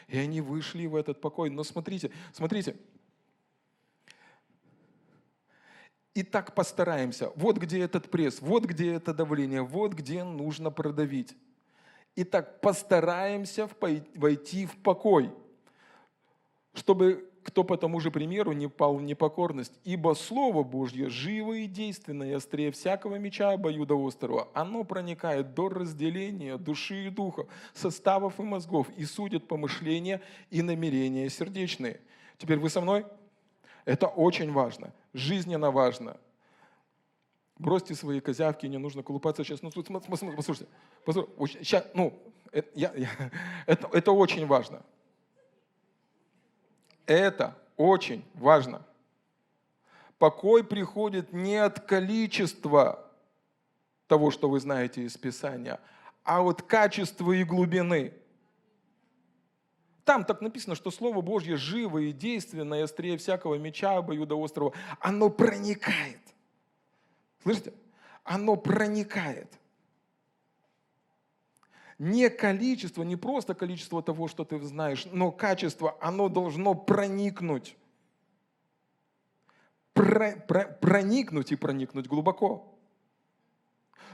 [SPEAKER 1] И они вышли в этот покой. Но смотрите, смотрите, и так постараемся. Вот где этот пресс, вот где это давление, вот где нужно продавить. И так постараемся войти в покой, чтобы кто по тому же примеру не пал в непокорность. Ибо Слово Божье живо и действенно, и острее всякого меча обоюдоострого. Оно проникает до разделения души и духа, составов и мозгов, и судит помышления и намерения сердечные. Теперь вы со мной? Это очень важно, жизненно важно. Бросьте свои козявки, не нужно колупаться сейчас. Ну, тут, послушайте, послушайте, сейчас, ну, это, я, я, (laughs) это, это очень важно. Это очень важно. Покой приходит не от количества того, что вы знаете из Писания, а от качества и глубины. Там так написано, что Слово Божье живо и действенное, острее всякого меча обоюдоострого. Оно проникает. Слышите? Оно проникает. Не количество, не просто количество того, что ты знаешь, но качество, оно должно проникнуть. Про, про, проникнуть и проникнуть глубоко.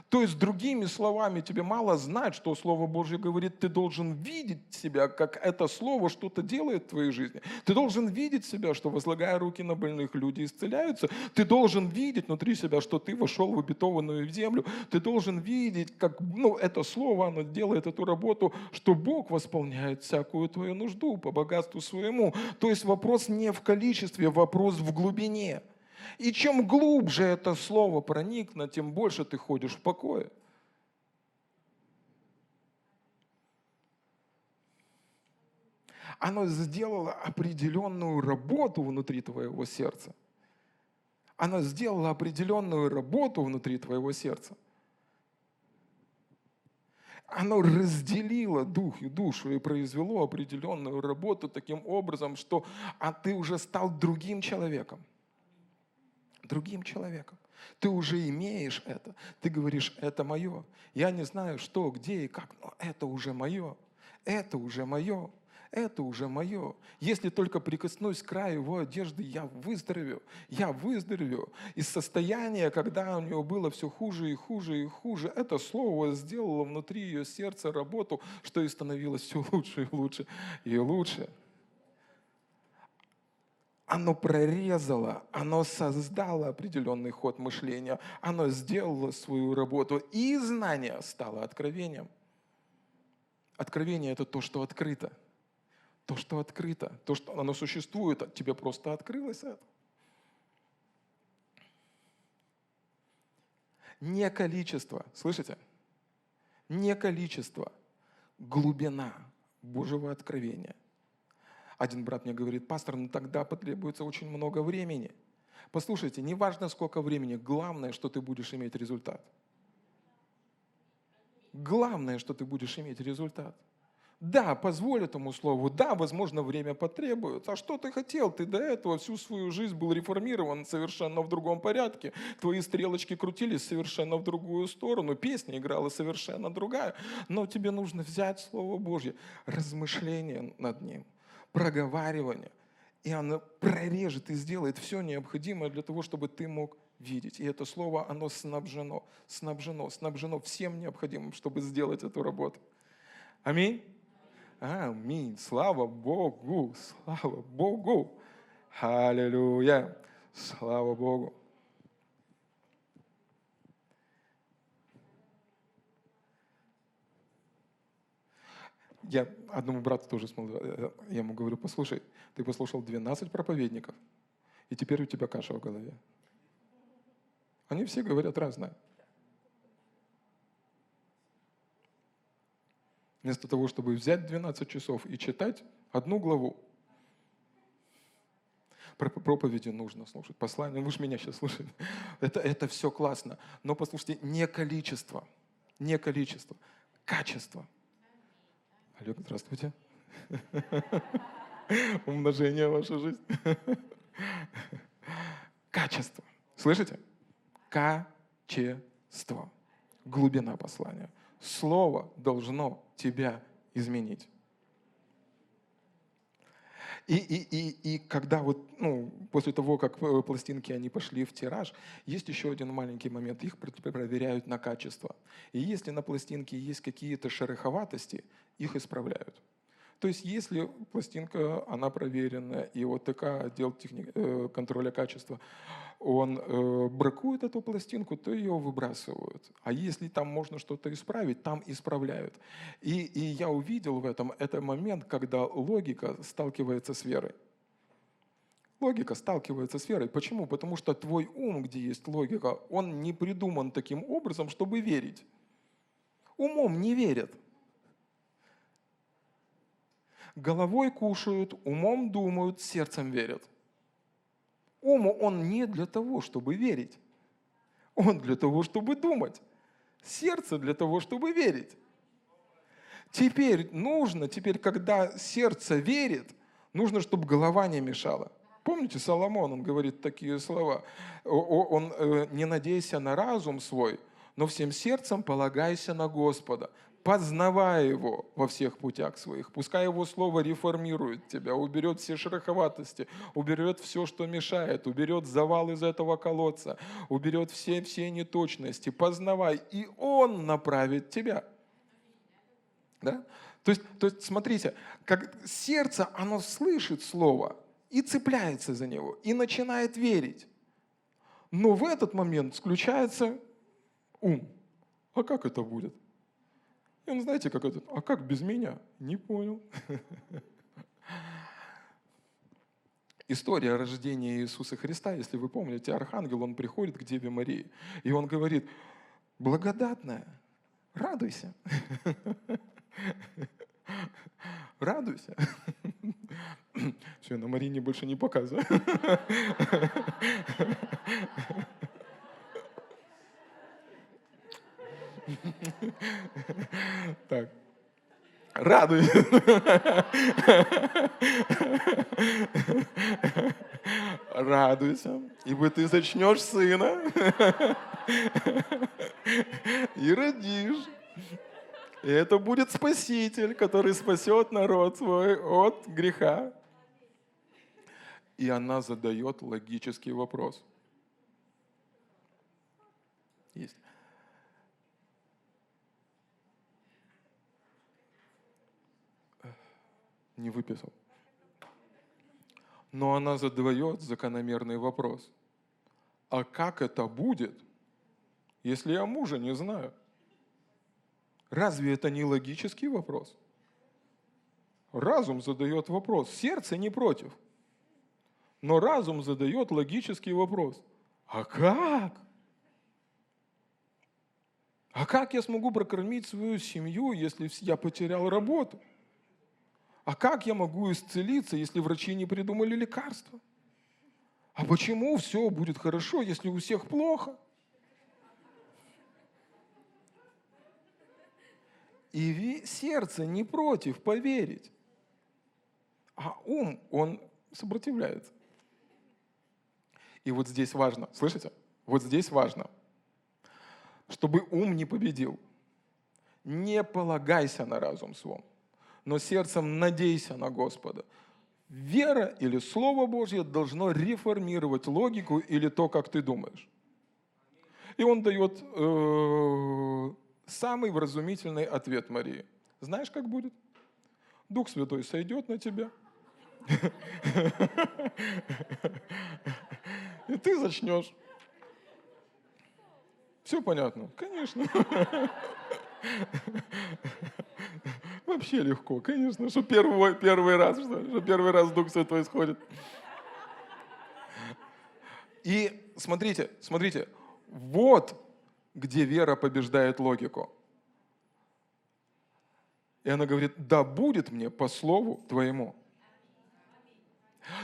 [SPEAKER 1] То есть, другими словами, тебе мало знать, что Слово Божье говорит, ты должен видеть себя, как это Слово что-то делает в твоей жизни. Ты должен видеть себя, что возлагая руки на больных, люди исцеляются. Ты должен видеть внутри себя, что ты вошел в обетованную землю. Ты должен видеть, как ну, это Слово, оно делает эту работу, что Бог восполняет всякую твою нужду по богатству своему. То есть вопрос не в количестве, вопрос в глубине – и чем глубже это слово проникнет, тем больше ты ходишь в покое. Оно сделало определенную работу внутри твоего сердца. Оно сделало определенную работу внутри твоего сердца. Оно разделило дух и душу и произвело определенную работу таким образом, что а ты уже стал другим человеком другим человеком. Ты уже имеешь это. Ты говоришь, это мое. Я не знаю, что, где и как, но это уже мое. Это уже мое. это уже мое. Если только прикоснусь к краю его одежды, я выздоровею, я выздоровею. Из состояния, когда у него было все хуже и хуже и хуже, это слово сделало внутри ее сердца работу, что и становилось все лучше и лучше и лучше оно прорезало, оно создало определенный ход мышления, оно сделало свою работу, и знание стало откровением. Откровение – это то, что открыто. То, что открыто, то, что оно существует, тебе просто открылось это. Не количество, слышите? Не количество, глубина Божьего откровения. Один брат мне говорит, пастор, ну тогда потребуется очень много времени. Послушайте, не важно сколько времени, главное, что ты будешь иметь результат. Главное, что ты будешь иметь результат. Да, позволь этому слову, да, возможно, время потребуется. А что ты хотел? Ты до этого всю свою жизнь был реформирован совершенно в другом порядке. Твои стрелочки крутились совершенно в другую сторону. Песня играла совершенно другая. Но тебе нужно взять Слово Божье, размышление над ним, проговаривание. И оно прорежет и сделает все необходимое для того, чтобы ты мог видеть. И это слово, оно снабжено, снабжено, снабжено всем необходимым, чтобы сделать эту работу. Аминь. Аминь. Слава Богу. Слава Богу. Аллилуйя. Слава Богу. Я одному брату тоже смотрел, э, я ему говорю, послушай, ты послушал 12 проповедников, и теперь у тебя каша в голове. Они все говорят разное. Вместо того, чтобы взять 12 часов и читать одну главу, про проповеди нужно слушать, послание, вы же меня сейчас слушаете. Это, это все классно. Но послушайте, не количество, не количество, качество. Олег, здравствуйте. (laughs) Умножение ваша жизнь. (laughs) Качество. Слышите? Качество. Глубина послания. Слово должно тебя изменить. И, и, и, и когда вот, ну, после того, как э, пластинки они пошли в тираж, есть еще один маленький момент. Их проверяют на качество. И если на пластинке есть какие-то шероховатости, их исправляют. То есть если пластинка, она проверена, и вот такая отдел техни... Э, контроля качества, он э, бракует эту пластинку, то ее выбрасывают. А если там можно что-то исправить, там исправляют. И, и я увидел в этом это момент, когда логика сталкивается с верой. Логика сталкивается с верой. Почему? Потому что твой ум, где есть логика, он не придуман таким образом, чтобы верить. Умом не верят. Головой кушают, умом думают, сердцем верят. Ум, он не для того, чтобы верить. Он для того, чтобы думать. Сердце для того, чтобы верить. Теперь нужно, теперь, когда сердце верит, нужно, чтобы голова не мешала. Помните, Соломон, он говорит такие слова. Он э, не надейся на разум свой, но всем сердцем полагайся на Господа познавая Его во всех путях своих. Пускай Его Слово реформирует тебя, уберет все шероховатости, уберет все, что мешает, уберет завал из этого колодца, уберет все, все неточности. Познавай, и Он направит тебя. Да? То есть, то есть, смотрите, как сердце, оно слышит Слово и цепляется за него, и начинает верить. Но в этот момент включается ум. А как это будет? И он, знаете, как этот, а как без меня? Не понял. История рождения Иисуса Христа, если вы помните, архангел, он приходит к Деве Марии, и он говорит, благодатная, радуйся. Радуйся. Все, на Марине больше не показываю. Так. Радуйся. Радуйся, ибо ты зачнешь сына и родишь. И это будет Спаситель, который спасет народ свой от греха. И она задает логический вопрос. Есть. Не выписал. Но она задает закономерный вопрос. А как это будет, если я мужа не знаю? Разве это не логический вопрос? Разум задает вопрос, сердце не против. Но разум задает логический вопрос. А как? А как я смогу прокормить свою семью, если я потерял работу? А как я могу исцелиться, если врачи не придумали лекарства? А почему все будет хорошо, если у всех плохо? И сердце не против поверить. А ум, он сопротивляется. И вот здесь важно, слышите? Вот здесь важно, чтобы ум не победил. Не полагайся на разум свой но сердцем надейся на Господа. Вера или Слово Божье должно реформировать логику или то, как ты думаешь. И он дает э, самый вразумительный ответ Марии. Знаешь, как будет? Дух Святой сойдет на тебя. И ты зачнешь. Все понятно? Конечно. Вообще легко, конечно, что первый, первый раз, что, что первый раз Дух Святой исходит. И смотрите, смотрите, вот где вера побеждает логику. И она говорит, да будет мне по слову твоему.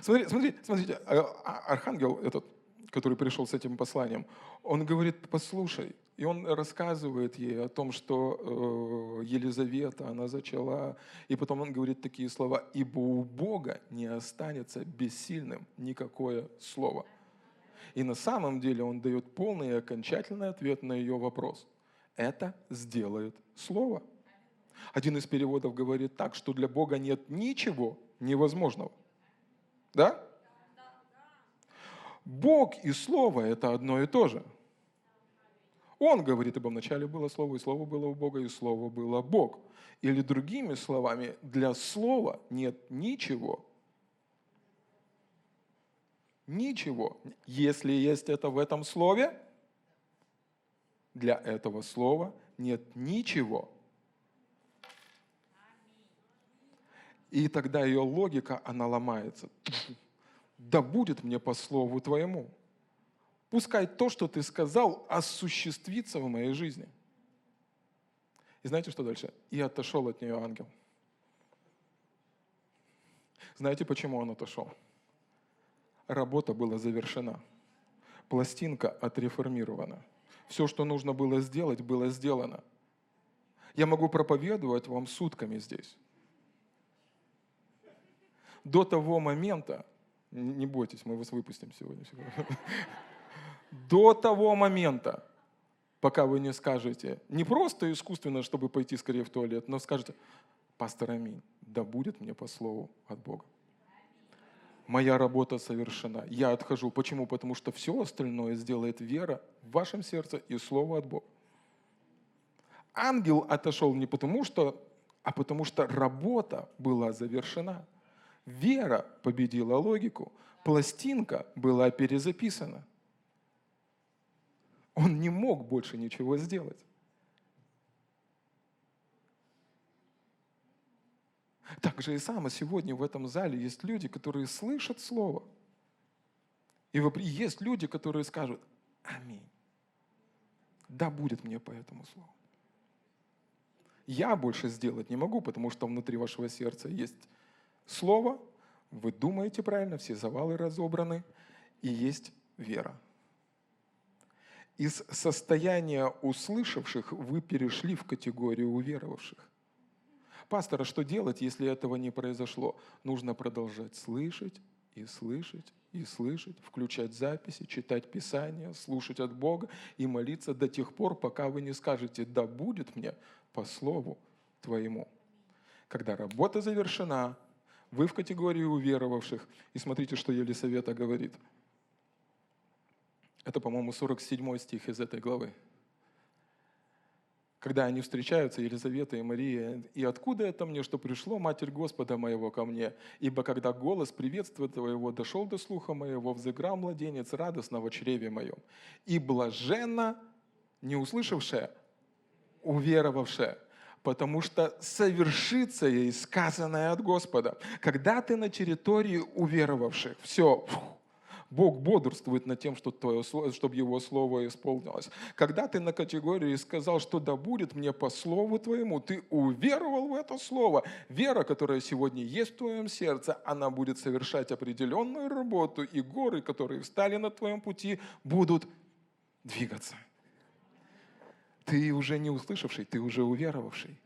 [SPEAKER 1] Смотрите, смотрите, смотрите, а, а, архангел этот, который пришел с этим посланием, он говорит, послушай, и он рассказывает ей о том, что э, Елизавета, она зачала, и потом он говорит такие слова, «Ибо у Бога не останется бессильным никакое слово». И на самом деле он дает полный и окончательный ответ на ее вопрос. Это сделает слово. Один из переводов говорит так, что для Бога нет ничего невозможного. Да? Бог и Слово – это одно и то же – он говорит, ибо вначале было Слово, и Слово было у Бога, и Слово было Бог. Или другими словами, для Слова нет ничего. Ничего. Если есть это в этом Слове, для этого Слова нет ничего. И тогда ее логика, она ломается. Да будет мне по слову твоему. Пускай то, что ты сказал, осуществится в моей жизни. И знаете, что дальше? И отошел от нее ангел. Знаете, почему он отошел? Работа была завершена. Пластинка отреформирована. Все, что нужно было сделать, было сделано. Я могу проповедовать вам сутками здесь. До того момента, не бойтесь, мы вас выпустим сегодня (laughs) до того момента, пока вы не скажете, не просто искусственно, чтобы пойти скорее в туалет, но скажете, пастор Аминь, да будет мне по слову от Бога. Моя работа совершена. Я отхожу. Почему? Потому что все остальное сделает вера в вашем сердце и слово от Бога. Ангел отошел не потому что, а потому что работа была завершена. Вера победила логику. Пластинка была перезаписана. Он не мог больше ничего сделать. Так же и само сегодня в этом зале есть люди, которые слышат Слово. И есть люди, которые скажут «Аминь». Да будет мне по этому слову. Я больше сделать не могу, потому что внутри вашего сердца есть слово, вы думаете правильно, все завалы разобраны, и есть вера. Из состояния услышавших вы перешли в категорию уверовавших. Пастора, что делать, если этого не произошло? Нужно продолжать слышать и слышать и слышать, включать записи, читать Писание, слушать от Бога и молиться до тех пор, пока вы не скажете «да будет мне по слову твоему. Когда работа завершена, вы в категории уверовавших. И смотрите, что Елисавета говорит. Это, по-моему, 47 стих из этой главы когда они встречаются, Елизавета и Мария, «И откуда это мне, что пришло Матерь Господа моего ко мне? Ибо когда голос приветствия твоего дошел до слуха моего, взыграл младенец радостно в чреве моем. И блаженно, не услышавшая, уверовавшая, потому что совершится ей сказанное от Господа. Когда ты на территории уверовавших, все, Бог бодрствует над тем, что твое, чтобы Его Слово исполнилось. Когда ты на категории сказал, что да будет мне по Слову Твоему, ты уверовал в это Слово. Вера, которая сегодня есть в твоем сердце, она будет совершать определенную работу, и горы, которые встали на твоем пути, будут двигаться. Ты уже не услышавший, ты уже уверовавший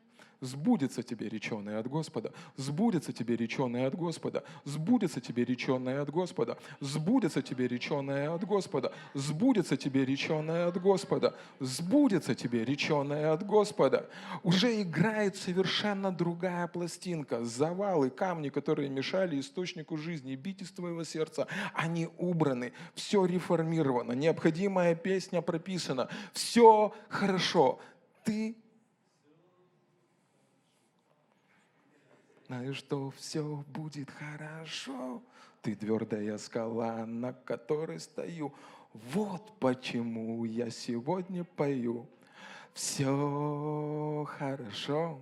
[SPEAKER 1] сбудется тебе реченое от Господа, сбудется тебе реченое от Господа, сбудется тебе реченое от Господа, сбудется тебе реченое от Господа, сбудется тебе реченое от Господа, сбудется тебе реченое от Господа. Уже играет совершенно другая пластинка. Завалы, камни, которые мешали источнику жизни, бить из твоего сердца, они убраны, все реформировано, необходимая песня прописана, все хорошо. Ты Знаю, что все будет хорошо. Ты твердая скала, на которой стою. Вот почему я сегодня пою. Все хорошо.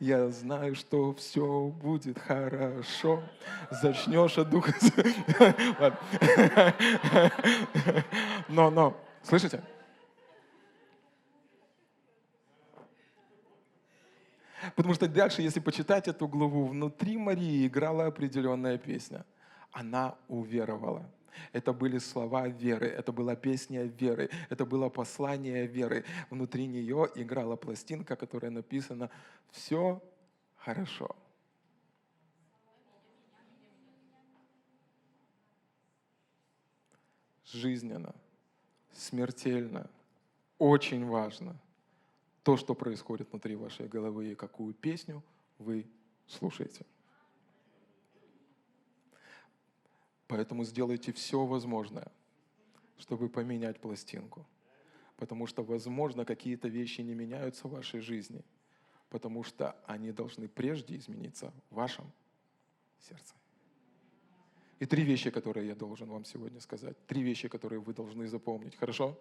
[SPEAKER 1] Я знаю, что все будет хорошо. Зачнешь от духа. (laughs) (laughs) Но, но, слышите? Потому что дальше, если почитать эту главу, внутри Марии играла определенная песня. Она уверовала. Это были слова веры, это была песня веры, это было послание веры. Внутри нее играла пластинка, которая написана «Все хорошо». Жизненно, смертельно, очень важно – то, что происходит внутри вашей головы и какую песню вы слушаете. Поэтому сделайте все возможное, чтобы поменять пластинку. Потому что, возможно, какие-то вещи не меняются в вашей жизни, потому что они должны прежде измениться в вашем сердце. И три вещи, которые я должен вам сегодня сказать. Три вещи, которые вы должны запомнить. Хорошо?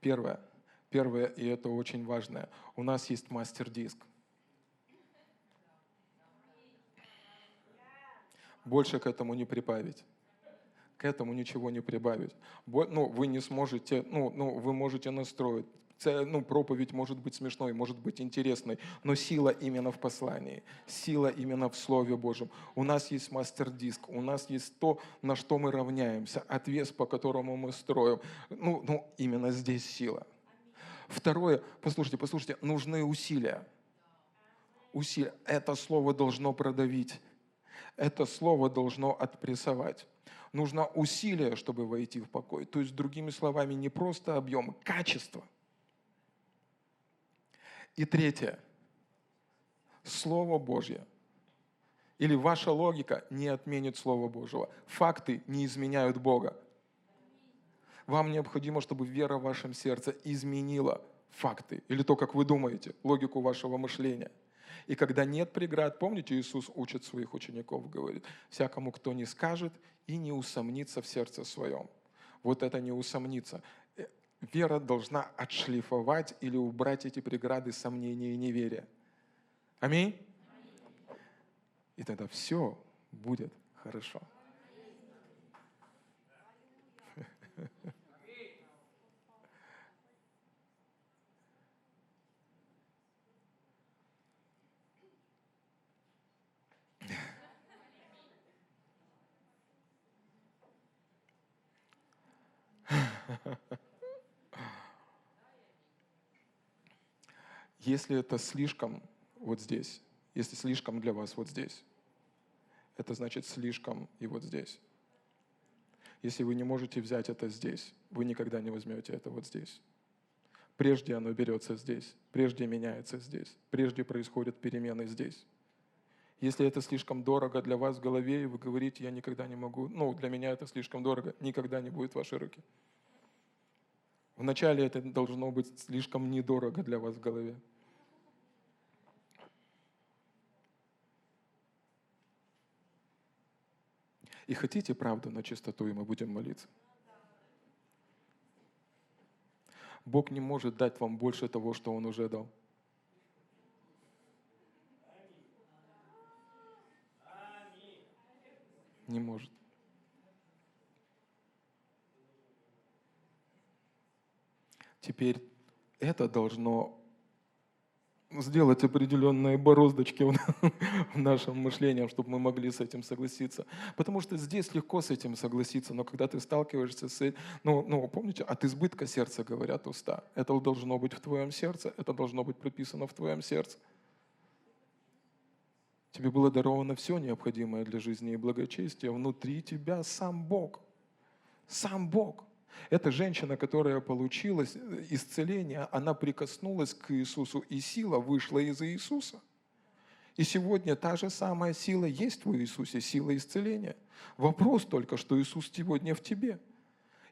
[SPEAKER 1] Первое – Первое, и это очень важное, у нас есть мастер-диск. Больше к этому не прибавить. К этому ничего не прибавить. Ну, вы не сможете, ну, ну, вы можете настроить. Ну, проповедь может быть смешной, может быть интересной, но сила именно в послании, сила именно в Слове Божьем. У нас есть мастер-диск, у нас есть то, на что мы равняемся, отвес, по которому мы строим. Ну, ну именно здесь сила. Второе, послушайте, послушайте, нужны усилия. Усилия. Это слово должно продавить. Это слово должно отпрессовать. Нужно усилие, чтобы войти в покой. То есть, другими словами, не просто объем, качество. И третье. Слово Божье или ваша логика не отменит Слово Божьего. Факты не изменяют Бога. Вам необходимо, чтобы вера в вашем сердце изменила факты или то, как вы думаете, логику вашего мышления. И когда нет преград, помните, Иисус учит своих учеников, говорит, всякому, кто не скажет и не усомнится в сердце своем. Вот это не усомниться. Э, вера должна отшлифовать или убрать эти преграды сомнения и неверия. Аминь? И тогда все будет хорошо. (laughs) Если это слишком вот здесь, если слишком для вас вот здесь, это значит слишком и вот здесь. Если вы не можете взять это здесь, вы никогда не возьмете это вот здесь. Прежде оно берется здесь, прежде меняется здесь, прежде происходят перемены здесь. Если это слишком дорого для вас в голове, и вы говорите, я никогда не могу, ну, для меня это слишком дорого, никогда не будет в вашей руки. Вначале это должно быть слишком недорого для вас в голове. И хотите правду на чистоту, и мы будем молиться. Бог не может дать вам больше того, что Он уже дал. Не может. Теперь это должно сделать определенные бороздочки в (laughs) нашем мышлении, чтобы мы могли с этим согласиться. Потому что здесь легко с этим согласиться, но когда ты сталкиваешься с этим, ну, ну помните, от избытка сердца говорят уста. Это должно быть в твоем сердце, это должно быть прописано в твоем сердце. Тебе было даровано все необходимое для жизни и благочестия. Внутри тебя сам Бог. Сам Бог. Эта женщина, которая получила исцеление, она прикоснулась к Иисусу, и сила вышла из Иисуса. И сегодня та же самая сила есть в Иисусе, сила исцеления. Вопрос только, что Иисус сегодня в тебе.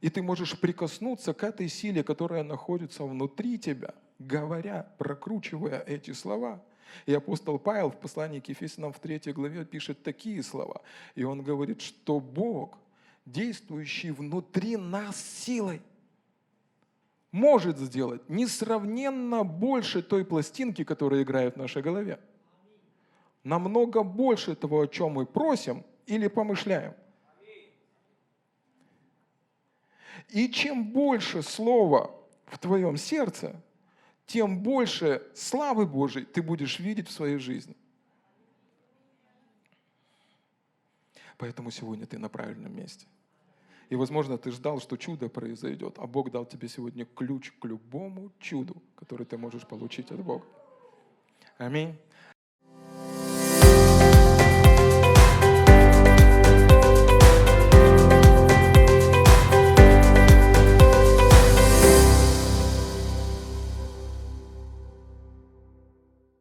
[SPEAKER 1] И ты можешь прикоснуться к этой силе, которая находится внутри тебя, говоря, прокручивая эти слова. И апостол Павел в послании к Ефесянам в 3 главе пишет такие слова. И он говорит, что Бог – действующий внутри нас силой, может сделать несравненно больше той пластинки, которая играет в нашей голове. Намного больше того, о чем мы просим или помышляем. И чем больше слова в твоем сердце, тем больше славы Божией ты будешь видеть в своей жизни. Поэтому сегодня ты на правильном месте. И, возможно, ты ждал, что чудо произойдет, а Бог дал тебе сегодня ключ к любому чуду, который ты можешь получить от Бога. Аминь.